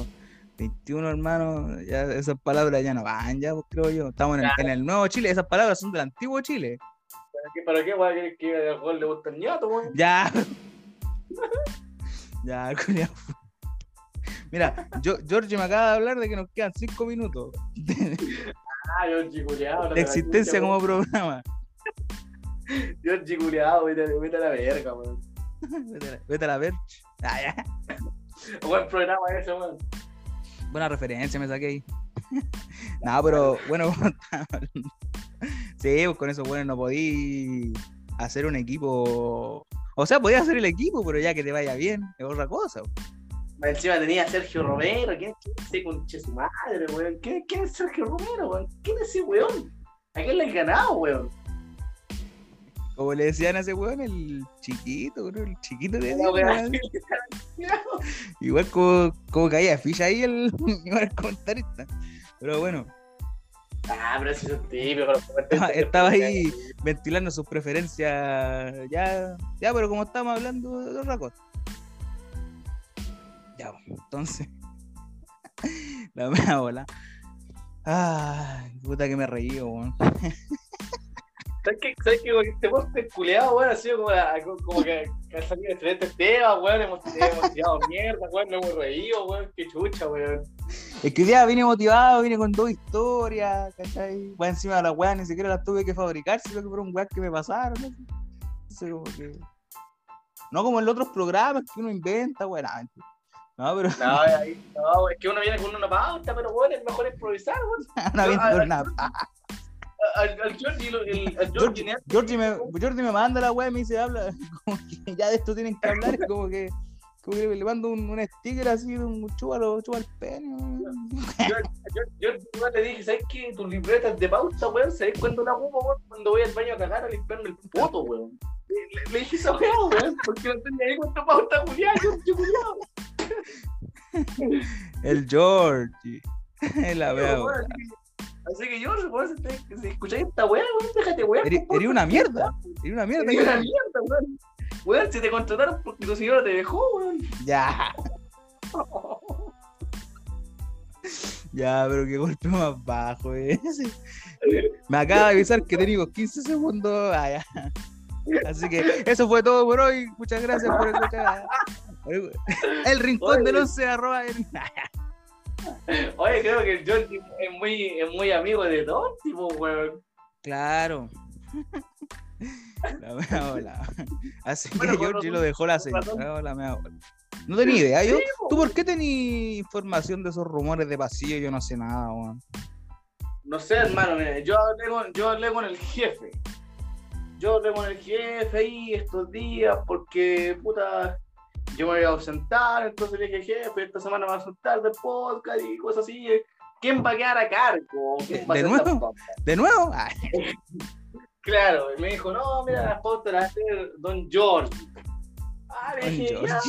XXI, hermano. Ya esas palabras ya no van, ya, pues, creo yo. Estamos en el, en el nuevo Chile. Esas palabras son del antiguo Chile. ¿Para qué, para qué, weón? ¿Quieres que al gol le gusta el ñato, weón? Ya. ya, culiao. Mira, yo, George me acaba de hablar de que nos quedan cinco minutos de, Ah, yo chiculeado. de existencia como programa. Yo chiculeado, vete, vete a la verga, weón. Vete a la- Vete a la ver. Ah, ya. Buen programa ese, weón. Buena referencia me saqué ahí. no, pero bueno, sí, pues con eso bueno no podí hacer un equipo. O sea, podía hacer el equipo, pero ya que te vaya bien, es otra cosa. Encima tenía a Sergio Romero. ¿Quién es ese conche su madre, weón? ¿Quién, quién es Sergio Romero, weón? ¿Quién es ese weón? ¿A quién le han ganado, weón? Como le decían a ese weón, el chiquito, bro, el chiquito de weá. Igual como, como caía ficha ahí el, el comentarista. Pero bueno, Ah, pero ese es un típico. Estaba- estaba ahí. ventilando sus preferencias. Ya, ya, pero como estamos hablando de otra cosa. Ya, entonces. La mea bola. Ay, puta que me reí, weón. ¿Sabes qué? ¿Sabes? Con Este poste culeado, weón, ha sido como, la- como que han salido diferentes temas, weón. Hemos, hemos tirado mierda, weón. Nos hemos reído, weón. Qué chucha, weón. Es que día vine motivado, vine con dos historias, ¿cachai? Bueno, encima de las weas ni siquiera las tuve que fabricar, sino que fueron weas que me pasaron. ¿no? Entonces, como que... No como en los otros programas que uno inventa, weón. No, mentira. No, pero No, ahí, no, es que uno viene con una pauta, pero weón, es mejor improvisar, weón. no había ah, nada. Al, al Georgie, el, al Georgie, Georgie, Georgie me, Georgie me manda la wea y me dice, habla, como que ya de esto tienen que hablar, es como que, como que le mando un, un sticker así un chúbalo, chúbalo el pene. weón. yo, yo, yo, le dije, ¿sabes qué? Tus libretas de pauta, weón, ¿sabes cuándo la ocupo, weón? Cuando voy al baño a cagar a limpiarme el poto, weón. Le, le- le dije esa weá, weón, porque no tenía ahí cuánta pauta, culiada, yo, yo, culiado. El Georgie. la weón. Así que- weón, si, escucháis esta weá, weón, déjate. Eres eres una mierda. Eres una mierda. Eres una mierda, weón. Weón, si te contrataron porque tu señora te dejó, weón. Ya. Ya, pero qué golpe más bajo ese. Me acaba de avisar que tenemos 15 segundos. Ah, ya. Así que eso fue todo por hoy. Muchas gracias por escuchar. El rincón del 11 arroba en- Oye, creo que el Georgie es muy, es muy amigo de todos, tipo, weón. Claro. La mea bola. Así que Bueno, razón, lo dejó la señora. la mea bola. No tenía idea. Yo. ¿Tú por qué tenías información de esos rumores de pasillo? Yo no sé nada, weón. No sé, hermano, mira, yo hablé con, yo hablé con el jefe. Yo hablé con el jefe ahí estos días porque, puta, yo me voy a ausentar, entonces le dije, jefe, esta semana me voy a ausentar del podcast y cosas así. ¿Quién va a quedar a cargo? ¿Quién va a ¿De nuevo? ¿De nuevo? Claro, y me dijo, no, mira, las pautas las va a hacer Don George. Ah, le dije, ya,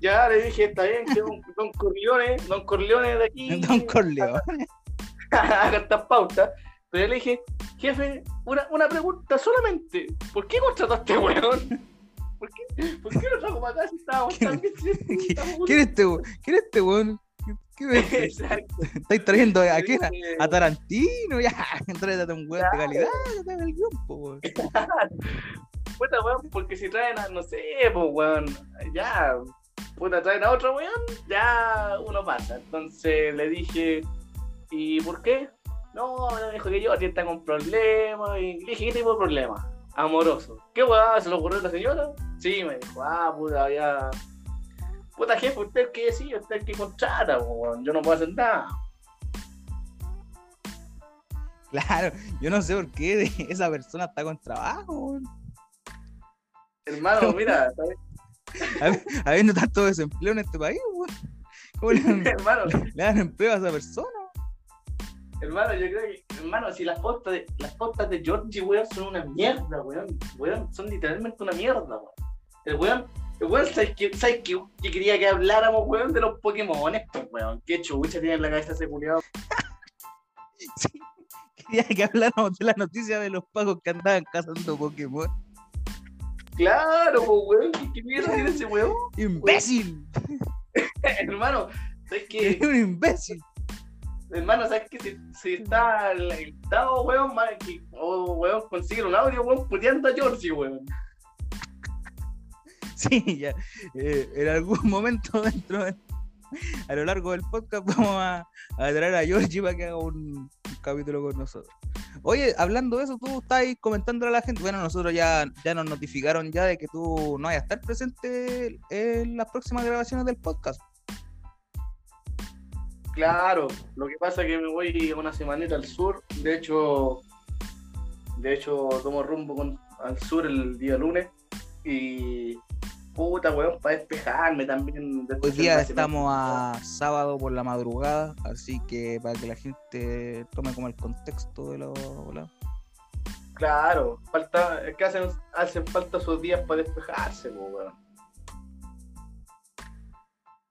ya, le dije, está bien, que don, don Corleone, Don Corleone de aquí. Don Corleone. haga estas pautas. Pero yo le dije, jefe, una, una pregunta solamente. ¿Por qué contrató a este weón? ¿Por qué, ¿Por qué lo trajo para acá si estábamos ¿Quién- tan bien? ¿Quién es este weón? ¿Quién es este weón? ¿Qué- ¿Qué me Exacto. estáis trayendo a quién? ¿A- Tarantino, ya, tráete a un weón de calidad, ya te el guion, po, weón. Puta, weón, porque si traen a, no sé, pues, weón, ya, puta, traen a otro weón, ya uno pasa. Entonces le dije, ¿y por qué? No, me dijo que yo está con problemas. Y le dije, ¿qué tipo de problema? Amoroso. ¿Qué weón? ¿Se lo ocurrió a la señora? Sí, me dijo, ah, puta, ya. Puta jefe, usted que sí, usted que contrata, weón. Yo no puedo hacer nada. Claro, yo no sé por qué esa persona está con trabajo, weón. Hermano, mira, ¿sabes? Habi- Habiendo tanto desempleo en este país, weón. ¿Cómo le, dan- hermano, le dan empleo a esa persona? Hermano, yo creo que, hermano, si las postas de, las postas de Georgie, weón, son una mierda, weón. Weón, son literalmente una mierda, weón. El weón, el weón, ¿sabes qué? ¿Sabes qué? Que quería que habláramos, weón, de los Pokémones, pues, weón. Qué chucha tiene en la cabeza ese culiado. Sí. Quería que habláramos de la noticia de los pagos que andaban cazando Pokémon. Claro, pues, weón. ¿Qué, qué mierda tiene ese weón? ¡Imbécil! hermano, ¿sabes qué? Eres un imbécil. Hermano, ¿sabes qué? Si, si está el, Estado, weón, más que, o, weón, consigue un audio, weón, puteando a Georgie, weón. Sí, ya. eh, en algún momento dentro de- a lo largo del podcast vamos a, a traer a Georgie para que haga un, un capítulo con nosotros. Oye, hablando de eso, tú estás ahí comentándole a la gente. Bueno, nosotros ya, ya nos notificaron ya de que tú no vayas a estar presente en las próximas grabaciones del podcast. Claro, lo que pasa es que me voy una semanita al sur, de hecho, de hecho tomo rumbo con- al sur el día lunes y puta weón, para despejarme también. Hoy día la estamos a sábado por la madrugada, así que para que la gente tome como el contexto de lo volado. Claro, falta, es que hacen, hacen falta esos días para despejarse, weón.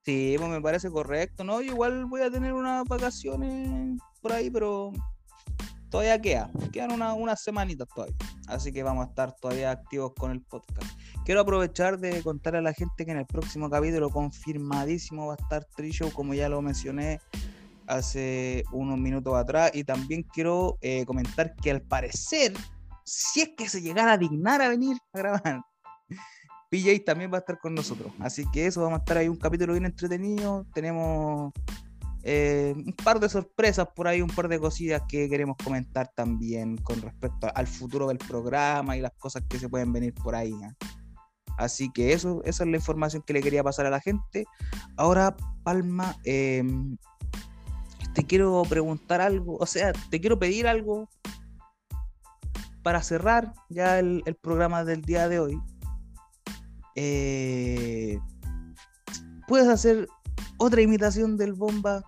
Sí, pues me parece correcto, ¿no? Yo igual voy a tener unas vacaciones por ahí, pero todavía queda, quedan una- unas semanitas todavía. Así que vamos a estar todavía activos con el podcast. Quiero aprovechar de contar a la gente que en el próximo capítulo confirmadísimo va a estar Trishow, como ya lo mencioné hace unos minutos atrás. Y también quiero eh, comentar que al parecer, si es que se llegara a dignar a venir a grabar, PJ también va a estar con nosotros. Así que eso, vamos a estar ahí un capítulo bien entretenido. Tenemos eh, un par de sorpresas por ahí, un par de cosillas que queremos comentar también con respecto al futuro del programa y las cosas que se pueden venir por ahí. Así que eso, esa es la información que le quería pasar a la gente. Ahora, Palma, eh, te quiero preguntar algo, o sea, te quiero pedir algo para cerrar ya el programa del día de hoy. Eh, ¿Puedes hacer otra imitación del bomba?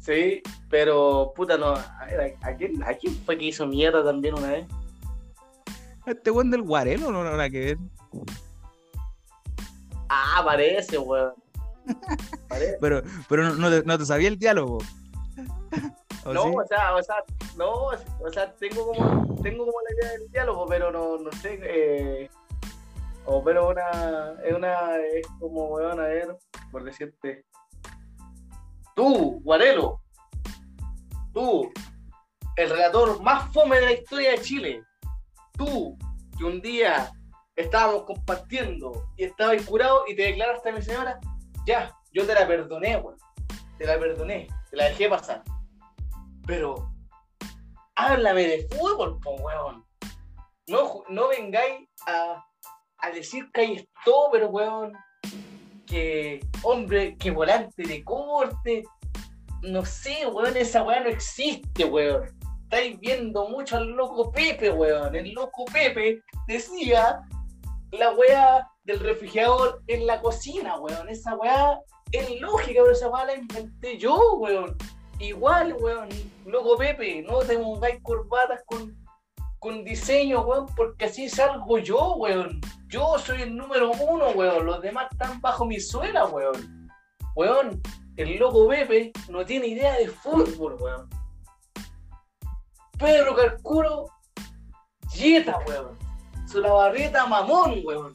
Sí, pero puta no, a, ver, ¿a, a quién, ¿a quién fue que hizo mierda también una vez? Este buen del Guarelo no nada que ver. Ah, parece, weón. Parece. Pero, pero no, no te, no te sabía el diálogo. ¿O No, sí? o sea, o sea, no, o sea, tengo como, tengo como la idea del diálogo, pero no, no sé, eh, o pero una, es una, es como, weón, a ver, por decirte, tú, Guarelo, tú, el relator más fome de la historia de Chile, tú, que un día estábamos compartiendo y estabas curado y te declaraste a mi señora, ya, yo te la perdoné, weón, te la perdoné, te la dejé pasar. Pero háblame de fútbol, po, weón. No, no vengáis a, a decir que hay pero weón. Que hombre, que volante de corte. No sé, weón, esa weá no existe, weón. Estáis viendo mucho al loco Pepe, weón. El loco Pepe decía la weá del refrigerador en la cocina, weón. Esa weá es lógica, pero esa weá la inventé yo, weón. Igual, weón, loco Pepe, no te pongáis corbatas con, con diseño, weón, porque así salgo yo, weón. Yo soy el número uno, weón. Los demás están bajo mi suela, weón. Weón, el loco Pepe no tiene idea de fútbol, weón. Pedro Carcuro Yeta, weón. Su la barrieta mamón, weón.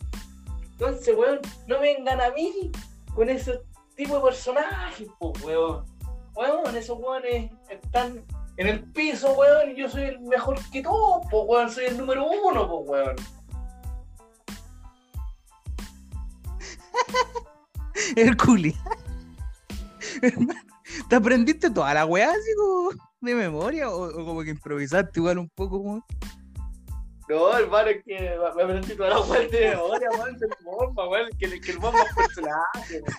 Entonces, weón, no vengan a mí con ese tipo de personajes, pues, weón. Weón, esos weones están en el piso, weón, y yo soy el mejor que todos, pues, weón. Soy el número uno, pues, weón. El culi. ¿te aprendiste toda la weá así como de memoria o, o como que improvisaste igual un poco como... No, hermano, es que me aprendí toda la weá de memoria, weón, bomba, weón, que, que el bomba es personaje, weón.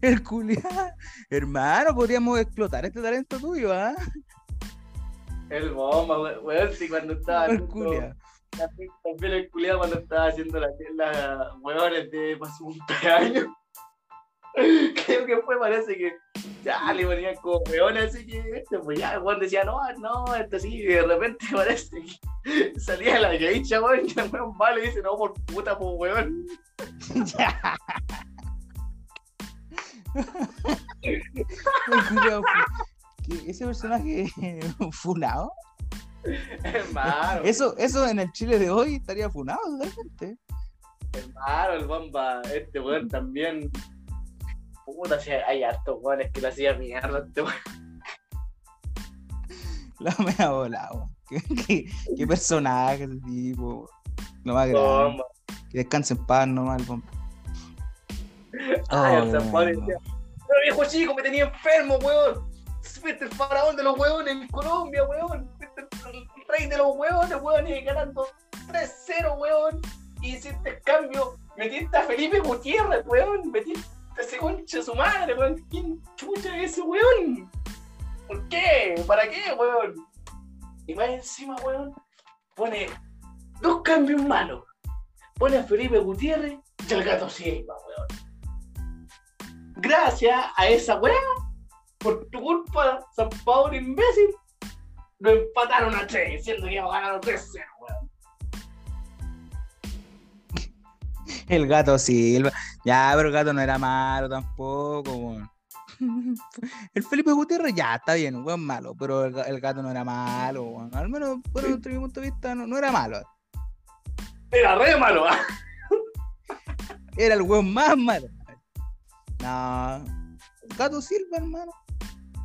El culi. Hermano, podríamos explotar este talento tuyo, ¿ah? El bomba, weón, weón, sí, cuando estaba El haciendo- culia. También el culiado cuando estaba haciendo las la, huevones de pasó un años. Creo que fue, parece que ya le ponían como hueones así que este, pues ya weón decía, no, no, esto sí, y de repente parece que salía la geisha, weón, y el weón va y dice, no, por puta, pues weón. Ese personaje funado. Hermano, Eso, eso en el Chile de hoy estaría funado totalmente. hermano, el bomba, este weón también. Puta, hay hartos weones que le hacía mierda a este weón. La mea volada, weón. ¿Qué, qué, qué personaje ese tipo. Lo más grande. Bomba. Que descanse en paz nomás el bomba. Ay, Oh, Pablo decía, pero viejo chico, me tenía enfermo, weón. Fuiste el faraón de los weones en Colombia, weón. Fuiste el, rey de los weones, weón, y ganando 3-0, weón. Y hiciste el cambio, metiste a Felipe Gutiérrez, weón. Metiste a ese concha su madre, weón. ¿Quién chucha es ese weón? ¿Por qué? ¿Para qué, weón? Y más encima, weón, pone dos cambios malos. Pone a Felipe Gutiérrez y al gato Silva, weón gracias a esa weá, por tu culpa, San Pablo imbécil, lo empataron a 3, siendo que iba a ganar 3-0, weón. El gato Silva. Ya, pero el gato no era malo tampoco, weón. El Felipe Gutiérrez ya está bien, weón malo, pero el, ga- el gato no era malo, weón. Al menos, por desde mi punto de vista, no, no era malo. Era re malo, ¿ah? Era el weón más malo. No. Gato Silva, hermano.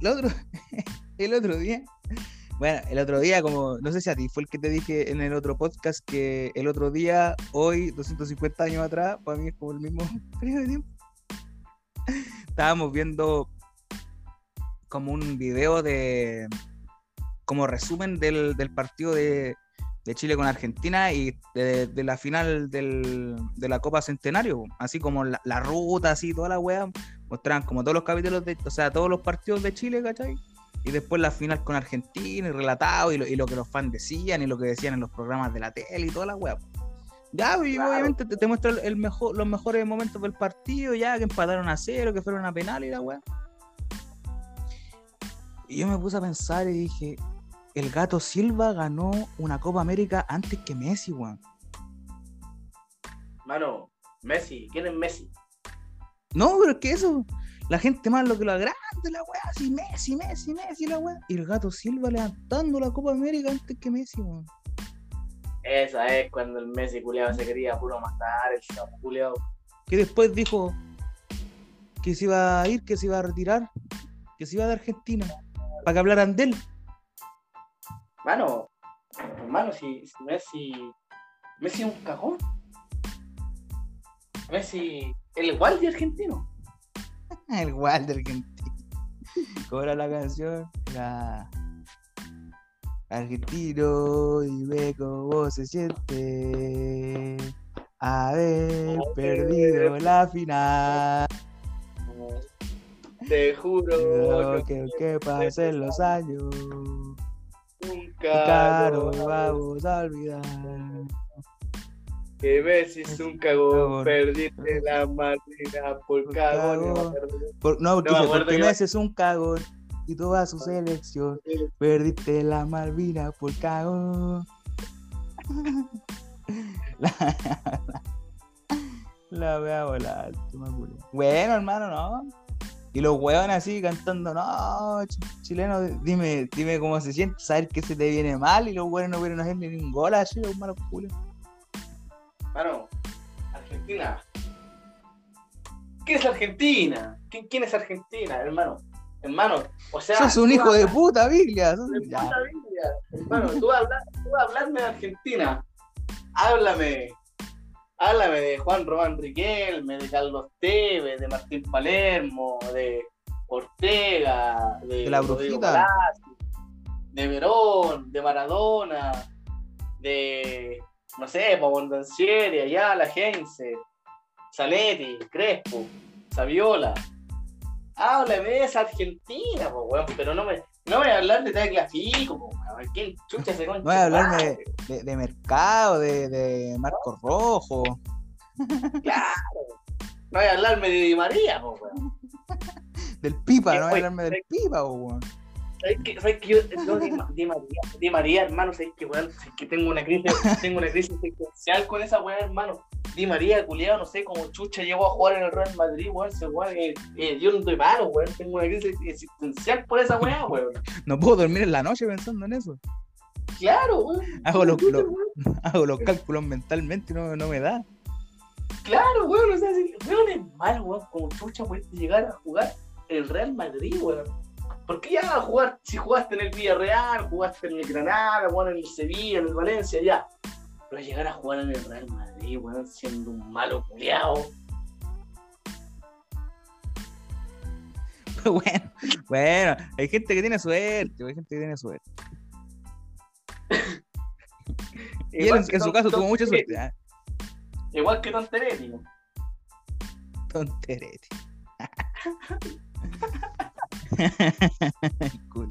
El otro, el otro día. Bueno, el otro día, como, no sé si a ti fue el que te dije en el otro podcast que el otro día, hoy, 250 años atrás, para mí es como el mismo periodo de tiempo. Estábamos viendo como un video de, como resumen del, del partido de, de Chile con Argentina y de, de la final del- de la Copa Centenario, así como la, la ruta, así, toda la weá, mostraban como todos los capítulos, de, o sea, todos los partidos de Chile, ¿cachai? Y después la final con Argentina y relatado y lo, y lo que los fans decían y lo que decían en los programas de la tele y toda la weá. Ya, y Claro. obviamente te, te muestra el mejor, los mejores momentos del partido, ya que empataron a cero, que fueron a penal y la weá. Y yo me puse a pensar y dije, el gato Silva ganó una Copa América antes que Messi, weón. Mano, Messi, ¿quién es Messi? No, pero es que eso, la gente más lo que lo agrande, la weá, así Messi, Messi, Messi, la weá. Y el gato Silva levantando la Copa América antes que Messi, weón. Esa es cuando el Messi culiado se quería puro matar, el sapo culiado. Que después dijo que se iba a ir, que se iba a retirar, que se iba de Argentina, para que hablaran de él. Mano, hermano, si, si Messi. Messi es un cajón. Messi, el igual de argentino. El Walter Argentino. ¿Cómo era la canción? La... Argentino, dime cómo se siente haber perdido la final. Te juro No, que que pasen los años, no- vamos a olvidar. que Messi es un cagón, perdiste la marina por Por cagón. Por- no, porque, dice, Messi es un cagón y toda su selección. Perdiste la Malvina por cagón. la, la voy a volar. Bueno, hermano, no. Y los weones así cantando, no, ch- chileno, dime, dime cómo se siente, saber que se te viene mal y los weones no pudieron hacer ni un gol así, los malos culos. Mano, Argentina. ¿Qué es Argentina? ¿Quién, quién es Argentina, hermano? Hermano, o sea. Sos un hijo de puta, Biblia. sos- de puta Biblia. Hermano, tú hablas, tú hablarme de Argentina. Háblame. Háblame de Juan Román Riquelme, de Carlos Tevez, de Martín Palermo, de Ortega, de, De la brujita. De Verón, de Maradona, de no sé, Bondancieri, Ayala, Gense, Zanetti, Crespo, Saviola. Háblame de esa Argentina, po, weón, pero no me, no voy a hablar de Tecla weón. ¿Quién chucha se concha? No voy a hablarme su de, de- de mercado, de, de Marco Rojo. Claro. No voy a hablarme de Di María, po, weón. Del pipa, no voy a hablarme del pipa, po, weón. ¿Sabes qué? ¿Sabes qué? Yo, yo Di, Ma- Di María, Di María, hermano, ¿sabes qué, weón? ¿Sabes que tengo una crisis, tengo una crisis existencial con esa weón, hermano. Di María, culiado, no sé cómo chucha llegó a jugar en el Real Madrid, weón. Ese weón, eh, eh, yo no estoy malo, weón. Tengo una crisis existencial por esa weón, weón. No puedo dormir en la noche pensando en eso. Claro, weón. Hago los, hago cálculos mentalmente y no, no me da. Claro, weón, o sea, si, weón es malo, weón, como chucha puedes llegar a jugar en el Real Madrid, weón. ¿Por qué ya a jugar, si jugaste en el Villarreal, jugaste en el Granada, weón, en el Sevilla, en el Valencia, ya? Pero llegar a jugar en el Real Madrid, weón, siendo un malo culiao. Bueno, bueno, hay gente que tiene suerte, hay gente que tiene suerte. Y él, en, su caso tuvo mucha suerte. ¿ah? Igual que Tonteretti, ¿no? Tonterete. Culo.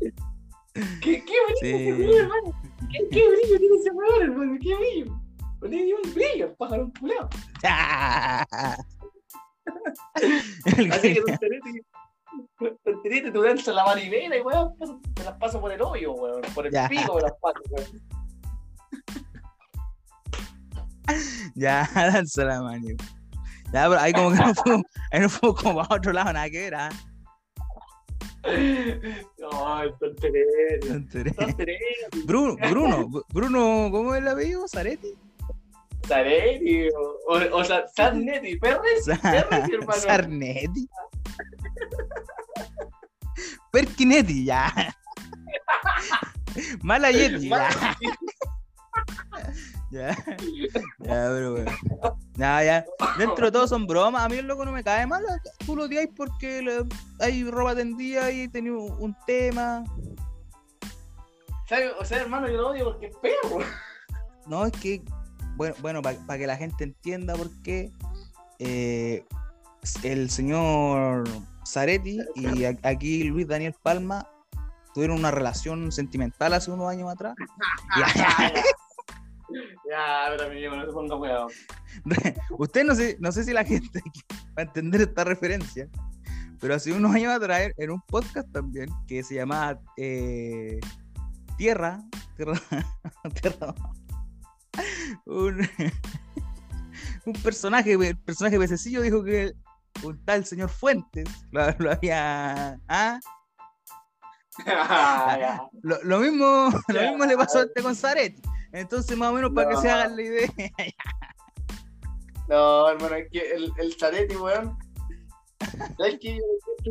¿Qué, qué brillo Sí. ese weón, hermano? ¿Qué, qué brillo tiene ese weón, hermano? ¿Qué brillo? No tiene ni un brillo, el pájaro. El Así que Tonteretti, tú lanzas la maribela y weón, te las paso por el hoyo, weón. Por el Ya. pico me las paso, weón. Ya, danza la mano. Ya, pero ahí como que no fuimos, ahí no fuimos como para otro lado, nada que ver, ¿ah? No, el Tonteretti. Tonterete. Tonteretti. Bruno, Bruno, Bru- Bruno, ¿cómo es el apellido? ¿Zaretti? Zaretti, o, o, o Sarnetti, Perres, Perres, hermano. Sarnetti. Perkinetti, ya. Malayetti, ya. Ya. Ya, pero bueno. Ya, ya. Dentro de todo son bromas. A mí el loco no me cae mal. Tú lo odiáis porque le- hay ropa tendida y tenía un, un tema. ¿Sabes? O sea, hermano, yo lo odio porque es perro. No, es que, bueno, bueno para que la gente entienda por qué eh, el señor Zaretti y a- aquí Luis Daniel Palma tuvieron una relación sentimental hace unos años atrás. Ya, ya, pero mi viejo no se ponga weón. Usted no sé, no sé si la gente va a entender esta referencia, pero hace unos años atrás, en un podcast también, que se llamaba eh, Tierra, Tierra, Tierra, un, un personaje, el personaje pececillo dijo que un tal señor Fuentes lo, lo había... ¿ah? Ya. Lo, lo mismo, lo mismo le pasó a este con Zaretti. Entonces, más o menos, para que No. se hagan la idea. No, hermano, es que el, el weón. ¿Sabes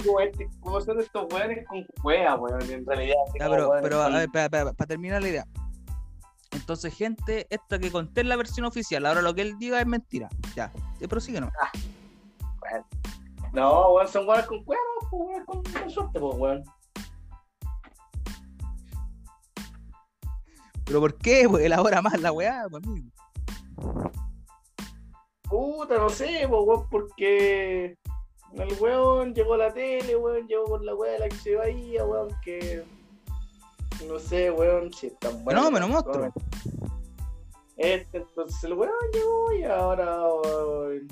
como, este, como son estos weones con cueva, weón, en realidad. como pero, pero a ver, espera, espera, para terminar la idea. Entonces, gente, esta que conté es la versión oficial. Ahora lo que él diga es mentira. Ya, te prosigue no. No, weón, son weones con cueva, pues, weón, con, con suerte, pues, weón. Pero ¿por qué? Pues elabora más la weá, pues. Puta, no sé, pues, weón, porque el weón llegó a la tele, weón, llegó con la weá de la que se veía, weón, que no sé, weón, si es tan bueno. Fenómeno, monstruo. Este, entonces el weón llegó y ahora, weón,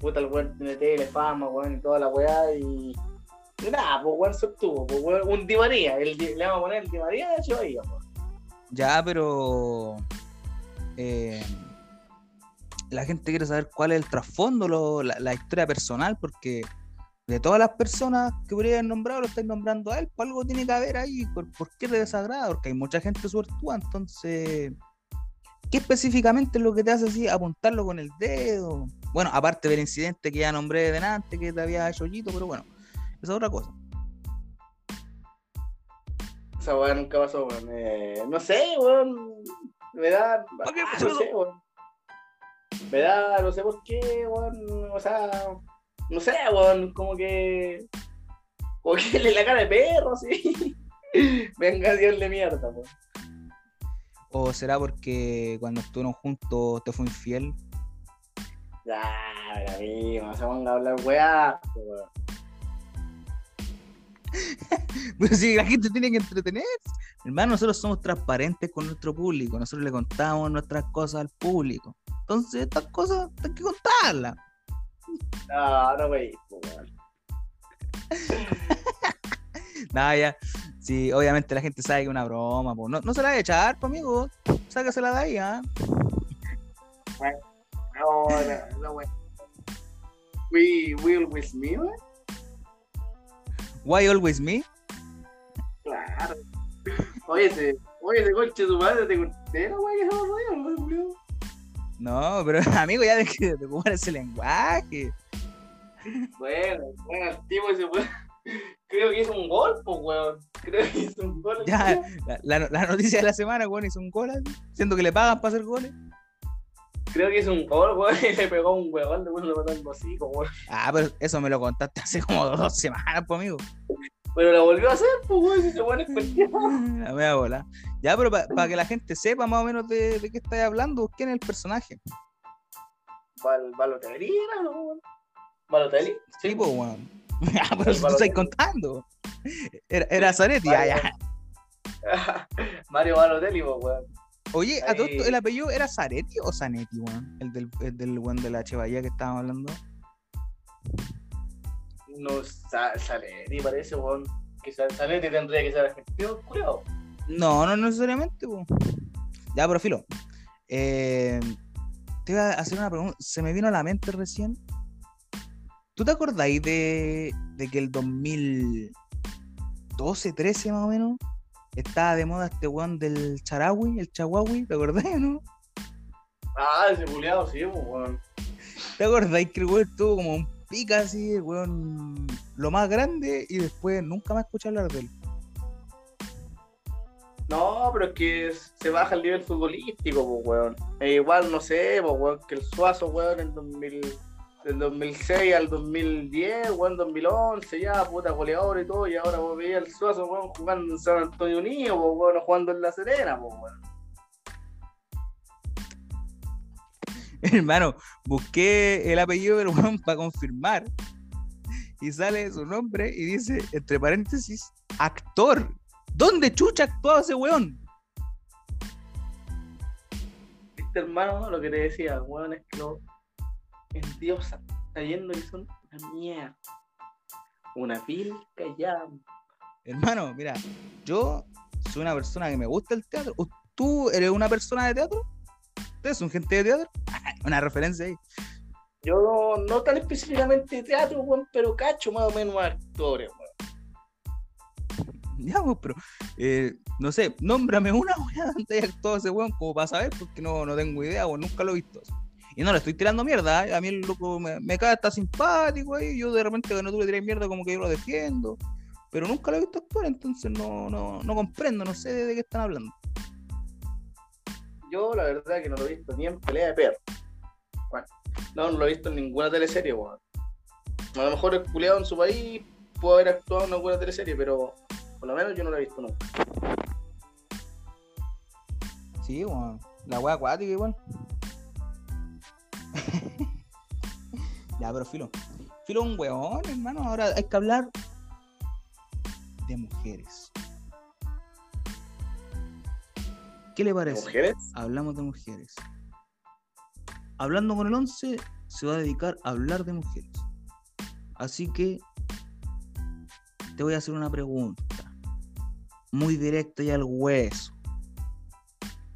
puta, el weón tiene tele, fama, weón, y toda la weá y. nada, pues weón se obtuvo, pues weón, un Di María, el, Di- le vamos a poner el Di María de Chivaya, pues. Ya, pero. eh, la gente quiere saber cuál es el trasfondo, la, historia personal, porque de todas las personas que haber nombrado, lo estáis nombrando a él, pues algo tiene que haber ahí. ¿Por, por qué te desagrada? Porque hay mucha gente suertuda, entonces. ¿Qué específicamente es lo que te hace así apuntarlo con el dedo? Bueno, aparte del incidente que ya nombré de delante, que te había hecho hoyito, pero bueno, esa es otra cosa. Esa weá nunca pasó, weón. Eh, no sé, weón. Me da. ¿Para qué ah, pasó no sé, weón. Me da, no sé por qué, weón. O sea, no sé, weón. Como que. Como que le la cara de perro, así. Venga, Dios de mierda, weón. ¿O será porque cuando estuvieron juntos te fue infiel? Ya, mira, amigo, no se ponga a hablar weá, weón. Pero si la gente tiene que entretenerse. Hermano, nosotros somos transparentes con nuestro público. Nosotros le contamos nuestras cosas al público. Entonces, estas cosas hay que contarlas. No, no, wey, weón. Nada, ya. Sí, obviamente la gente sabe que es una broma. po. No, no se la va a echar, pues, amigo. Sácasela de ahí, ¿ah? No, no, no, wey. We will with me, weón. Why always me? Claro. Oye, ese, oye, ese coche tu madre te conté, la weá que se weón. No, pero amigo, ya deje de ocupar ese lenguaje. Bueno, bueno, el tipo ese weón. Creo que hizo un gol, pues, weón. Creo que hizo un gol. Ya, la, la- la noticia de la semana, weón, hizo un gol, así, siendo que le pagan para hacer goles. Creo que hizo un gol, weón, y le pegó un weón, después lo mató en hocico, weón. Ah, pero eso me lo contaste hace como dos semanas, pues, amigo. Pero lo volvió a hacer, pues, weón, si weón es cuestión. La media bola. Ya, pero para que la gente sepa más o menos de, de qué estáis hablando, ¿quién es el personaje? Val, Balotelli era, ¿no, weón? ¿Balotelli? Sí, pues, weón. Ah, pero El tú estás Balotelli. contando. Era, era Zanetti, ya, ya. Mario Balotelli, pues, weón. Oye, a todo esto, Ahí. ¿el apellido era Zanetti o Zanetti, weón? El del, el del weón de la Chevalla que estábamos hablando. No, Saletti parece, weón. Que Saletti tendría que ser argentino, cuidado. No, no necesariamente, weón. Ya, pero filo. Eh, te iba a hacer una pregunta. Se me vino a la mente recién. ¿Tú te acordáis de, de que el 2012, 13 más o menos, estaba de moda este weón del Charawi, el Chahuahui? ¿Te acordáis o no? Ah, ese culiado, sí, pues, weón. ¿Te acordáis que el weón tuvo como un pica así, el weón lo más grande y después nunca más escuché hablar de él? No, pero es que se baja el nivel futbolístico, pues, weón. E igual, no sé, pues, weón, que el Suazo, weón, en 2000, del 2006 al 2010, weón, 2011, ya, puta goleador y todo, y ahora vos veías el Suazo, weón, jugando en San Antonio Unido, weón, jugando en La Serena, weón. Hermano, busqué el apellido del weón para confirmar. Y sale su nombre y dice, entre paréntesis, actor. ¿Dónde chucha actuaba ese weón? Viste, hermano, lo que te decía, weón, es que lo endiosa, está yendo y son una mierda. Una vil callada. Hermano, mira, yo soy una persona que me gusta el teatro. ¿U- ¿Tú eres una persona de teatro? ¿Ustedes son gente de teatro? una referencia ahí. Yo no, no tan específicamente de teatro, weón, pero cacho más o menos actores, weón. Ya, pero, eh, no sé, nómbrame una weá donde haya actuado ese weón como para saber, porque no, no tengo idea, o nunca lo he visto. Y no le estoy tirando mierda, ¿eh? a mí el loco me, me cae, está simpático ahí, yo de repente cuando tú le tiras mierda como que yo lo defiendo, pero nunca lo he visto actuar, entonces no, no, no comprendo, no sé de, qué están hablando. Yo la verdad que no lo he visto ni en pelea de perro. Bueno, no, no lo he visto en ninguna teleserie, weón. A lo mejor el culiado en su país pudo haber actuado en alguna teleserie, pero por lo menos yo no lo he visto nunca. Sí, weón, la weá acuática igual. ya, pero filo. Filo un weón, hermano, ahora hay que hablar de mujeres. ¿Qué le parece? ¿Mujeres? hablamos de mujeres. Hablando con el 11 se va a dedicar a hablar de mujeres. Así que te voy a hacer una pregunta. Muy directa y al hueso.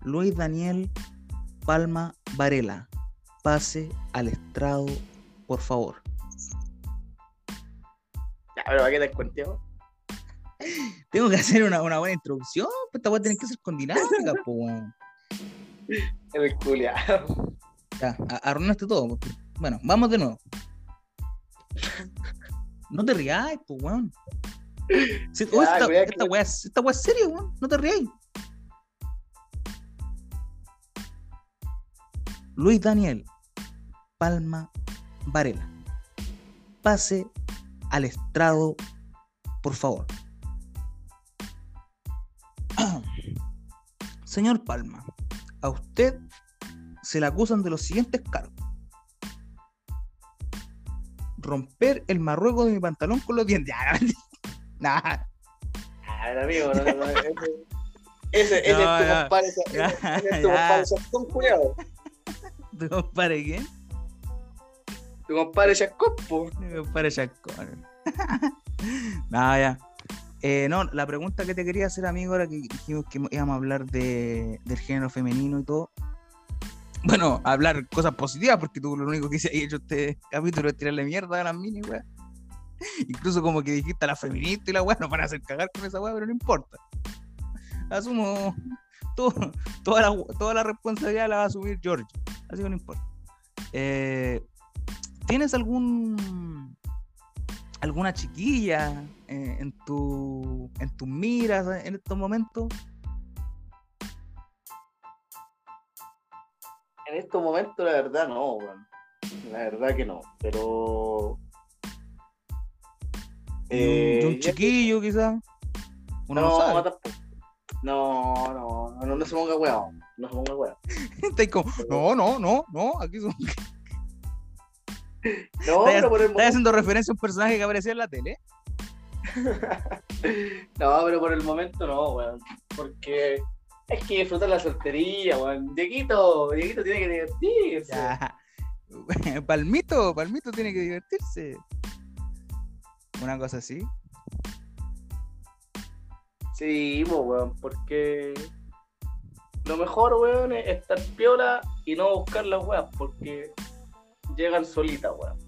Luis Daniel Palma Varela, pase al estrado, por favor. pero ¿para qué te? Tengo que hacer una, una buena introducción, pues esta weá tiene que ser con dinámica, po, weón. El culiado. Ya, a- arruinaste todo. pues. Bueno, vamos de nuevo. No te rías, pues, weón. Oh, Ya, esta, esta que- weá es esta weá es seria, weón. No te rías. Luis Daniel Palma Varela. Pase al estrado, por favor. Señor Palma, a usted se le acusan de los siguientes cargos. Romper el marruego de mi pantalón con los dientes. Ah, Nah, amigo, no, no, no, ese, ese, ese No, es tu compadre, ese, es tu compadre Chascón, culiado. ¿Tu compadre quién? Tu compadre Chascón, po. Mi compadre Chacón. Nada, ya. Eh, no, la pregunta que te quería hacer, amigo, era que dijimos que íbamos a hablar de, del género femenino y todo. Bueno, hablar cosas positivas, porque tú lo único que has hecho este capítulo es tirarle mierda a las mini, weá. Incluso como que dijiste a la feminista y la weá, nos van a hacer cagar con esa weá, pero no importa. Asumo todo- toda, la, toda la responsabilidad la va a asumir George, así que no importa. Eh, ¿Tienes algún alguna chiquilla eh, en tu en tus miras en estos momentos? En estos momentos, la verdad, no. La verdad que no, pero. ¿Y un- Eh, chiquillo quizás? No, no. No, no, no, no se ponga weón. No se ponga weón. No, no, no, no, aquí son... No, Estás- pero por el Estás momento. haciendo referencia a un personaje que aparecía en la tele. No, pero por el momento no, weón. Porque hay que disfrutar la soltería, weón. Dieguito, Dieguito tiene que divertirse. Ya. Palmito, Palmito tiene que divertirse. Una cosa así. Sí, po, weón, porque lo mejor, weón, es estar piola y no buscar las weas, porque llegan solitas, weón.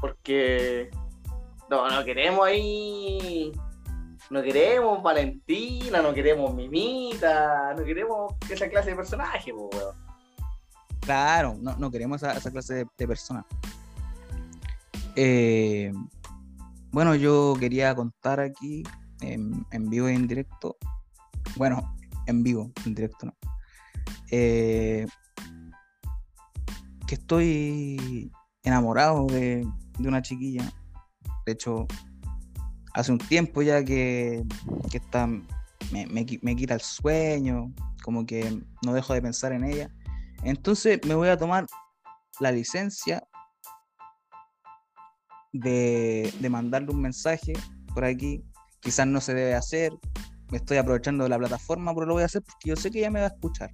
Porque no, no queremos ahí, no queremos Valentina, no queremos Mimita, no queremos esa clase de personaje, weón. Claro, no, no queremos esa, clase de, de. Eh, bueno, yo quería contar aquí en, vivo y en directo. Bueno, en vivo, en directo no. Eh, que estoy enamorado de, de una chiquilla. De hecho, hace un tiempo ya que, que me, me me quita el sueño, como que no dejo de pensar en ella. Entonces me voy a tomar la licencia de, de mandarle un mensaje por aquí. Quizás no se debe hacer. Me estoy aprovechando de la plataforma, pero lo voy a hacer porque yo sé que ella me va a escuchar.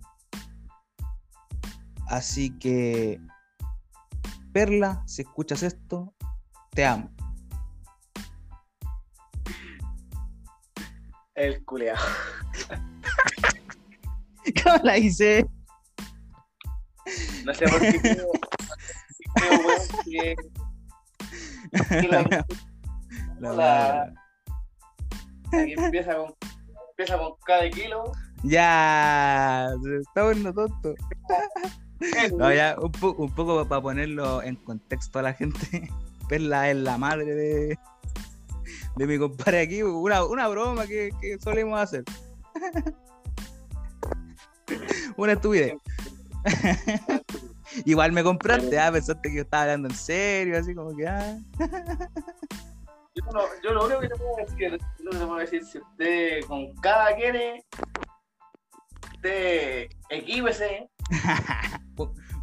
Así que, Perla, si escuchas esto, te amo. El culeado. ¿Cómo la hice? No sé por qué creo, que, que la, La- empieza con, empieza con cada kilo. Ya, se está poniendo tonto. No, ya, un, po- un poco para ponerlo en contexto a la gente. Perla es la madre de, de mi compadre aquí. Una, una broma que, que solemos hacer. una estupidez. Igual me compraste, ah, pensaste que yo estaba hablando en serio, así como que, ah. Yo, no, yo lo único que te puedo decir, lo que te puedo decir, si usted con cada quiere, usted equíbese, Po-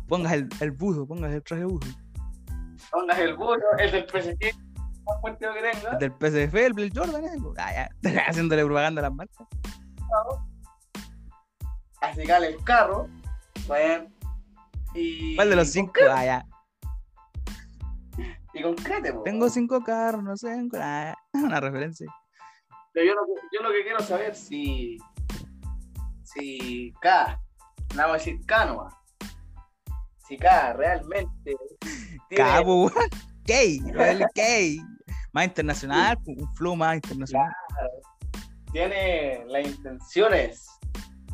pongas el, el buzo, pongas el traje buzo. pongas el burro, el del PSG, más fuerte que tenga, El del PSF, el Blake Jordan, eh. Ah, ya, haciéndole propaganda a las marcas. acicarle el carro, weón, y... ¿Cuál de los cinco? Ah, ya. Y concrete, po, Tengo cinco carros, no sé, ah, una referencia. Pero yo lo, que, yo lo que quiero saber si. Si K, no vamos a decir K nomás. K realmente. Cabo. Gay, gay. más internacional, un flow más internacional. Tiene las intenciones.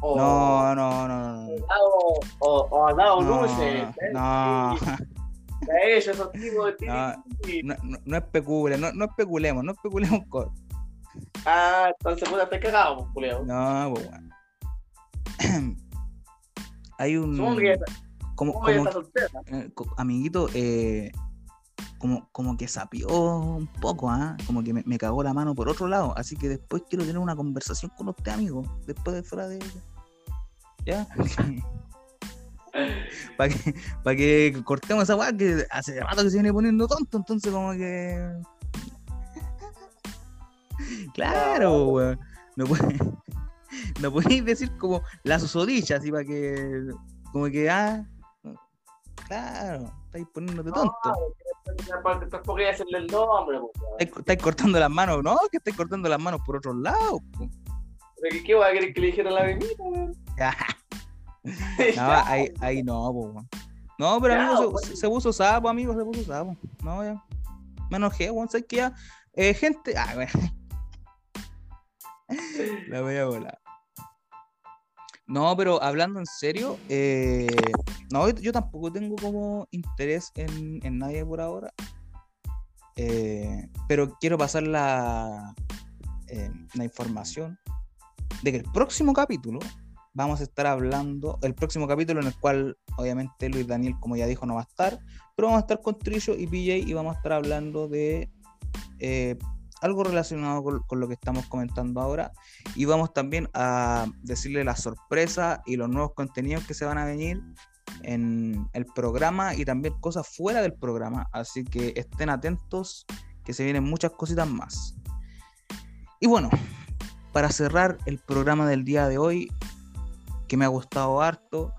O, No, no, no, no. o, o, o ha dado No, luces. no. De ellos, esos tipos de No, No, no, no especule, no, no especulemos, no especulemos con. Ah, entonces puta, estoy cagado, pues, culeo. No, pues bueno. Hay un. Supongo que Como, como, está soltera. eh, amiguito, eh, como, como que sapió un poco, ¿ah? Como que me, me cagó la mano por otro lado. Así que después quiero tener una conversación con usted, amigo. Después de fuera de. ¿Ya? Para que, pa' que cortemos esa weá que hace rato que se viene poniendo tonto, entonces como que. Claro, weón. No, puede, no podéis decir como la susodicha, así para que. Como que, ah. Claro, estáis poniéndote tonto. Aparte, tampoco voy a hacerle el nombre, pues. Estáis, estáis cortando las manos, no, que estáis cortando las manos por otros lados. que, ¿Qué voy a querer que le dijera la bebita, weón? No, ahí, ahí no, po, weón. No, pero amigo, se, pues. se puso sapo, amigo, se puso sapo. No, ya. Me enojé, weón, ¿sabes qué? Ya, eh, gente. Ah, bueno. La voy a volar. No, pero hablando en serio, eh, no, yo tampoco tengo como interés en, en nadie por ahora. Eh, pero quiero pasar la, eh, la información de que el próximo capítulo vamos a estar hablando, el próximo capítulo en el cual obviamente Luis Daniel, como ya dijo, no va a estar, pero vamos a estar con Trillo y PJ y vamos a estar hablando de eh, algo relacionado con, lo que estamos comentando ahora y vamos también a decirle la sorpresa y los nuevos contenidos que se van a venir en el programa y también cosas fuera del programa, así que estén atentos que se vienen muchas cositas más. Y bueno, para cerrar el programa del día de hoy, que me ha gustado harto,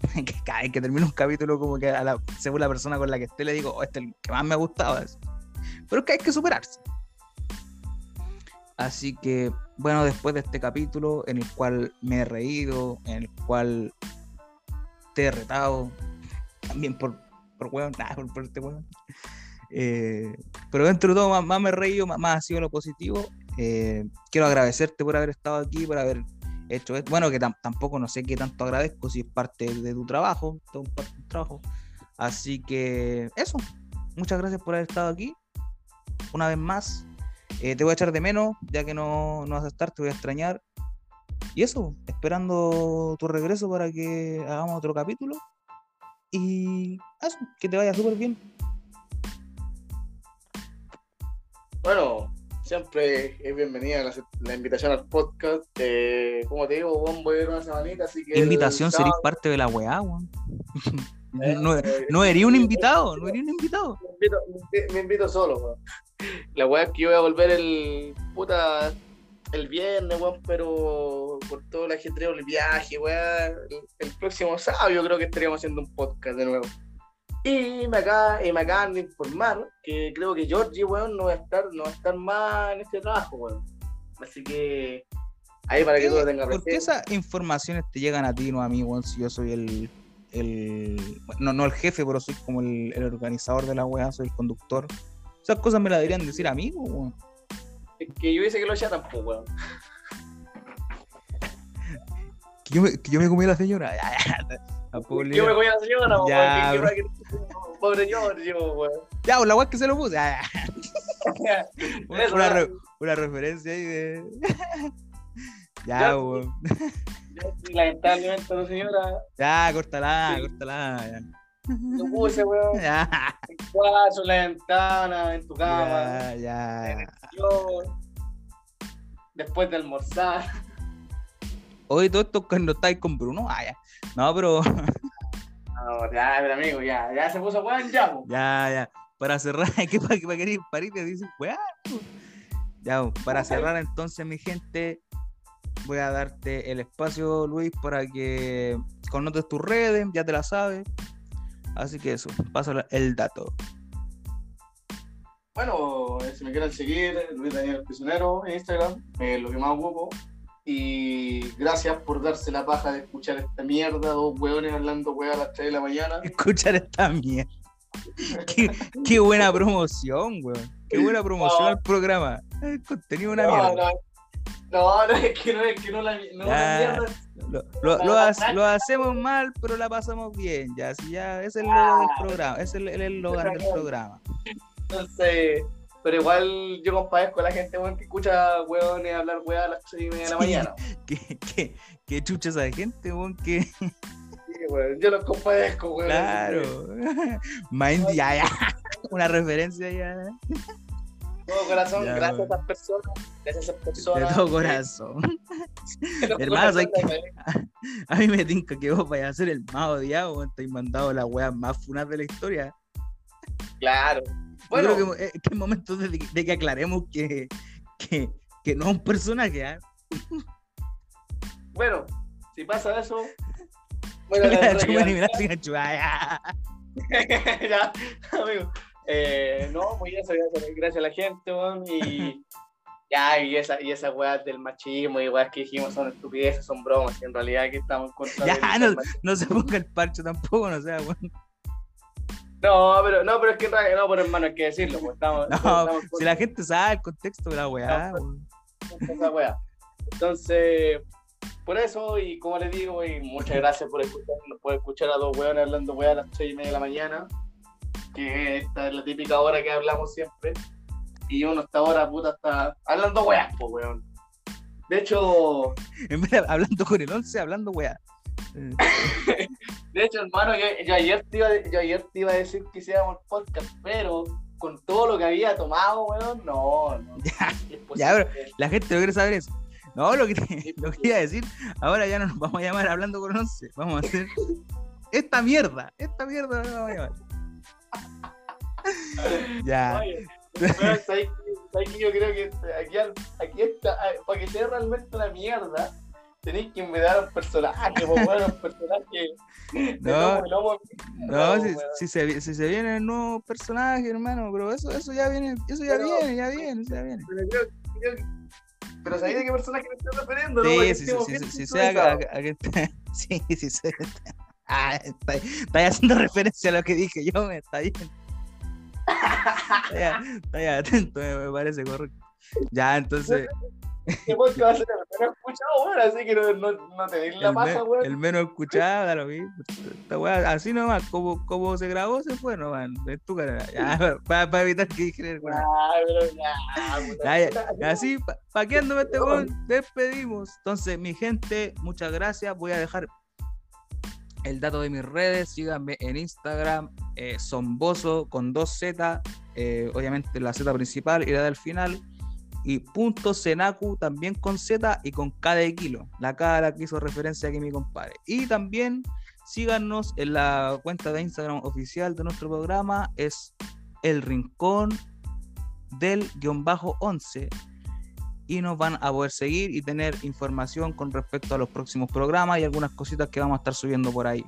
que cada que termino un capítulo como que a la, según la persona con la que esté le digo, oh, este es el que más me ha gustado. Pero es que hay que superarse. Así que, bueno, después de este capítulo en el cual me he reído, en el cual te he retado, también por, por weón, nada, por, por este weón. Eh, pero dentro de todo, más, me he reído, más, ha sido lo positivo. Eh, quiero agradecerte por haber estado aquí, por haber hecho esto. Bueno, que tam- tampoco no sé qué tanto agradezco si es parte de tu trabajo, todo parte de tu trabajo. Así que eso, muchas gracias por haber estado aquí. Una vez más, eh, te voy a echar de menos, ya que no, no vas a estar, te voy a extrañar. Y eso, esperando tu regreso para que hagamos otro capítulo. Y eso, que te vaya súper bien. Bueno, siempre es bienvenida la, la invitación al podcast. Eh, como te digo, voy a ir una semanita, así que. Invitación, sábado, parte de la weá, weón. eh, No, eh, no eres un invitado, no eres un invitado. Me invito, me invi- me invito solo, weón. La weá es que yo voy a volver el. puta. el viernes, weón, pero por todo el ajetreo del viaje, weón. El, el próximo sábado yo creo que estaríamos haciendo un podcast de nuevo. Y me, acaban de informar que creo que Georgie, weón, no va a estar, no va a estar más en este trabajo, weón. Así que. Ahí para que tú lo tengas ¿Por qué esas informaciones te llegan a ti, no a mí, weón? Si yo soy el. El no, no el jefe, pero soy como el, el organizador de la weá, soy el conductor. Esas cosas me las deberían decir a mí, weón. Es que yo hice que lo hacía tampoco, weón. Que yo me, que yo me comí a la señora. Yo me comí a la señora, weón. Ya, que- bro. que- Pobre Georgie, weón. Ya, pues, la weá que se lo puse. Una, una re- una referencia ahí de. ya, Ya, weón. Yo, Lamentablemente la señora Ya, córtala, Sí. córtala. Ya. lo puse, weón. Ya, En cuatro, en la ventana, en tu cama. ya, ya. el sillón, Después de almorzar. Hoy todo esto cuando estáis con Bruno. Ah, ya. No, pero. No, ya, pero amigo, ya, ya se puso weón, ya. Ya, ya. Para cerrar, ¿qué para te dicen, weá? po? Ya, po, para Ok. cerrar entonces, mi gente, voy a darte el espacio, Luis, para que connotes tus redes, ya te la sabes. Así que eso, paso el dato. Bueno, eh, si me quieren seguir, Luis Daniel Prisionero en Instagram, eh, lo que más ocupo. Y gracias por darse la paja de escuchar esta mierda, dos hueones hablando hueá a las 3 de la mañana. Escuchar esta mierda. qué, buena promoción, weón. Qué buena promoción al programa. El contenido una mierda. No, no, es que no es que no la, no mierda. Lo, hacemos mal, pero la pasamos bien. Ya, si ya es el logo del programa, es el, el eslogan del programa. Entonces, pero igual yo compadezco a la gente weón, que escucha weones hablar weón a las 6 y media de la mañana. ¿Qué, qué, qué chucha esa gente, weón, que. Sí, weón, yo los compadezco, weón. Claro. Mind, ya, ya. Una referencia ya. Todo corazón, gracias a esas personas, gracias a esas personas. De todo corazón. Hermano, hay que, a, mí me tinca que vos vayas a ser el más odiado, has mandado las weas más funas de la historia. Claro. Bueno, Yo creo que, es momento de, que aclaremos que, que, que, no es un personaje. ¿eh? Bueno, si pasa eso. Bueno, ya, ya, amigo. Eh, no, muy bien, gracias a la gente, y ya, y esa, y esas weas del machismo y weas que dijimos son estupideces, son bromas, y en realidad aquí estamos contra Ya, no, no, se ponga el parche tampoco, no sea, weón. No, pero, no, pero es que en realidad, no, pero hermano, hay que decirlo, pues estamos. No, si la gente sabe el contexto de la weá, esa weá. Entonces, por eso, y como les digo, y muchas gracias por escuchar, por escuchar a dos weones hablando weá a las seis y media de la mañana que esta es la típica hora que hablamos siempre. Y uno hasta ahora, puta, está hablando weá, pues, weón. De hecho. En vez de hablando con el 11, hablando weá. de hecho, hermano, yo, ayer te iba, yo ayer te iba a decir que hiciéramos podcast, pero con todo lo que había tomado, weón, no, no. Ya, la gente no quiere saber eso. No, lo que, lo que iba a decir, ahora ya no nos vamos a llamar hablando con el 11, vamos a hacer esta mierda, esta mierda nos vamos a llamar ya. yo creo que aquí, aquí está, para que sea realmente una mierda, tenéis que inventar un personaje, pues, bueno, un personaje. No, no si, si, se, si se viene el nuevo personaje, hermano, pero eso, eso ya viene, eso ya viene, ya viene, ya viene. Pero, creo, creo, pero ¿sabéis de qué personaje me estoy refiriendo? Sí, ¿no? sí, sí, sí, sí, sí, sí, sí, sí, Ah, está, está haciendo referencia a lo que dije yo, me está bien. Está atento, me parece correcto. Ya, entonces. ¿Qué podcast va a ser el menos escuchado, weón? Así que no, no, no te la paja, weón. El menos escuchado, da lo mismo. así nomás, como, como se grabó, se fue nomás. Es tu cara. Ya, para, evitar que dijera ya, ya, Así, paqueándome este weón, despedimos. Entonces, mi gente, muchas gracias. Voy a dejar el dato de mis redes, síganme en Instagram, eh, Somboso con dos Z, eh, obviamente la Z principal y la del final, y punto Senacu también con Z y con K de kilo, la K a la que hizo referencia aquí mi compadre. Y también síganos en la cuenta de Instagram oficial de nuestro programa, es el rincón del guion bajo 11 y nos van a poder seguir y tener información con respecto a los próximos programas y algunas cositas que vamos a estar subiendo por ahí.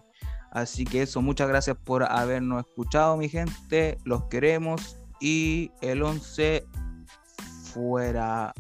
Así que eso, muchas gracias por habernos escuchado, mi gente. Los queremos y el 11 fuera.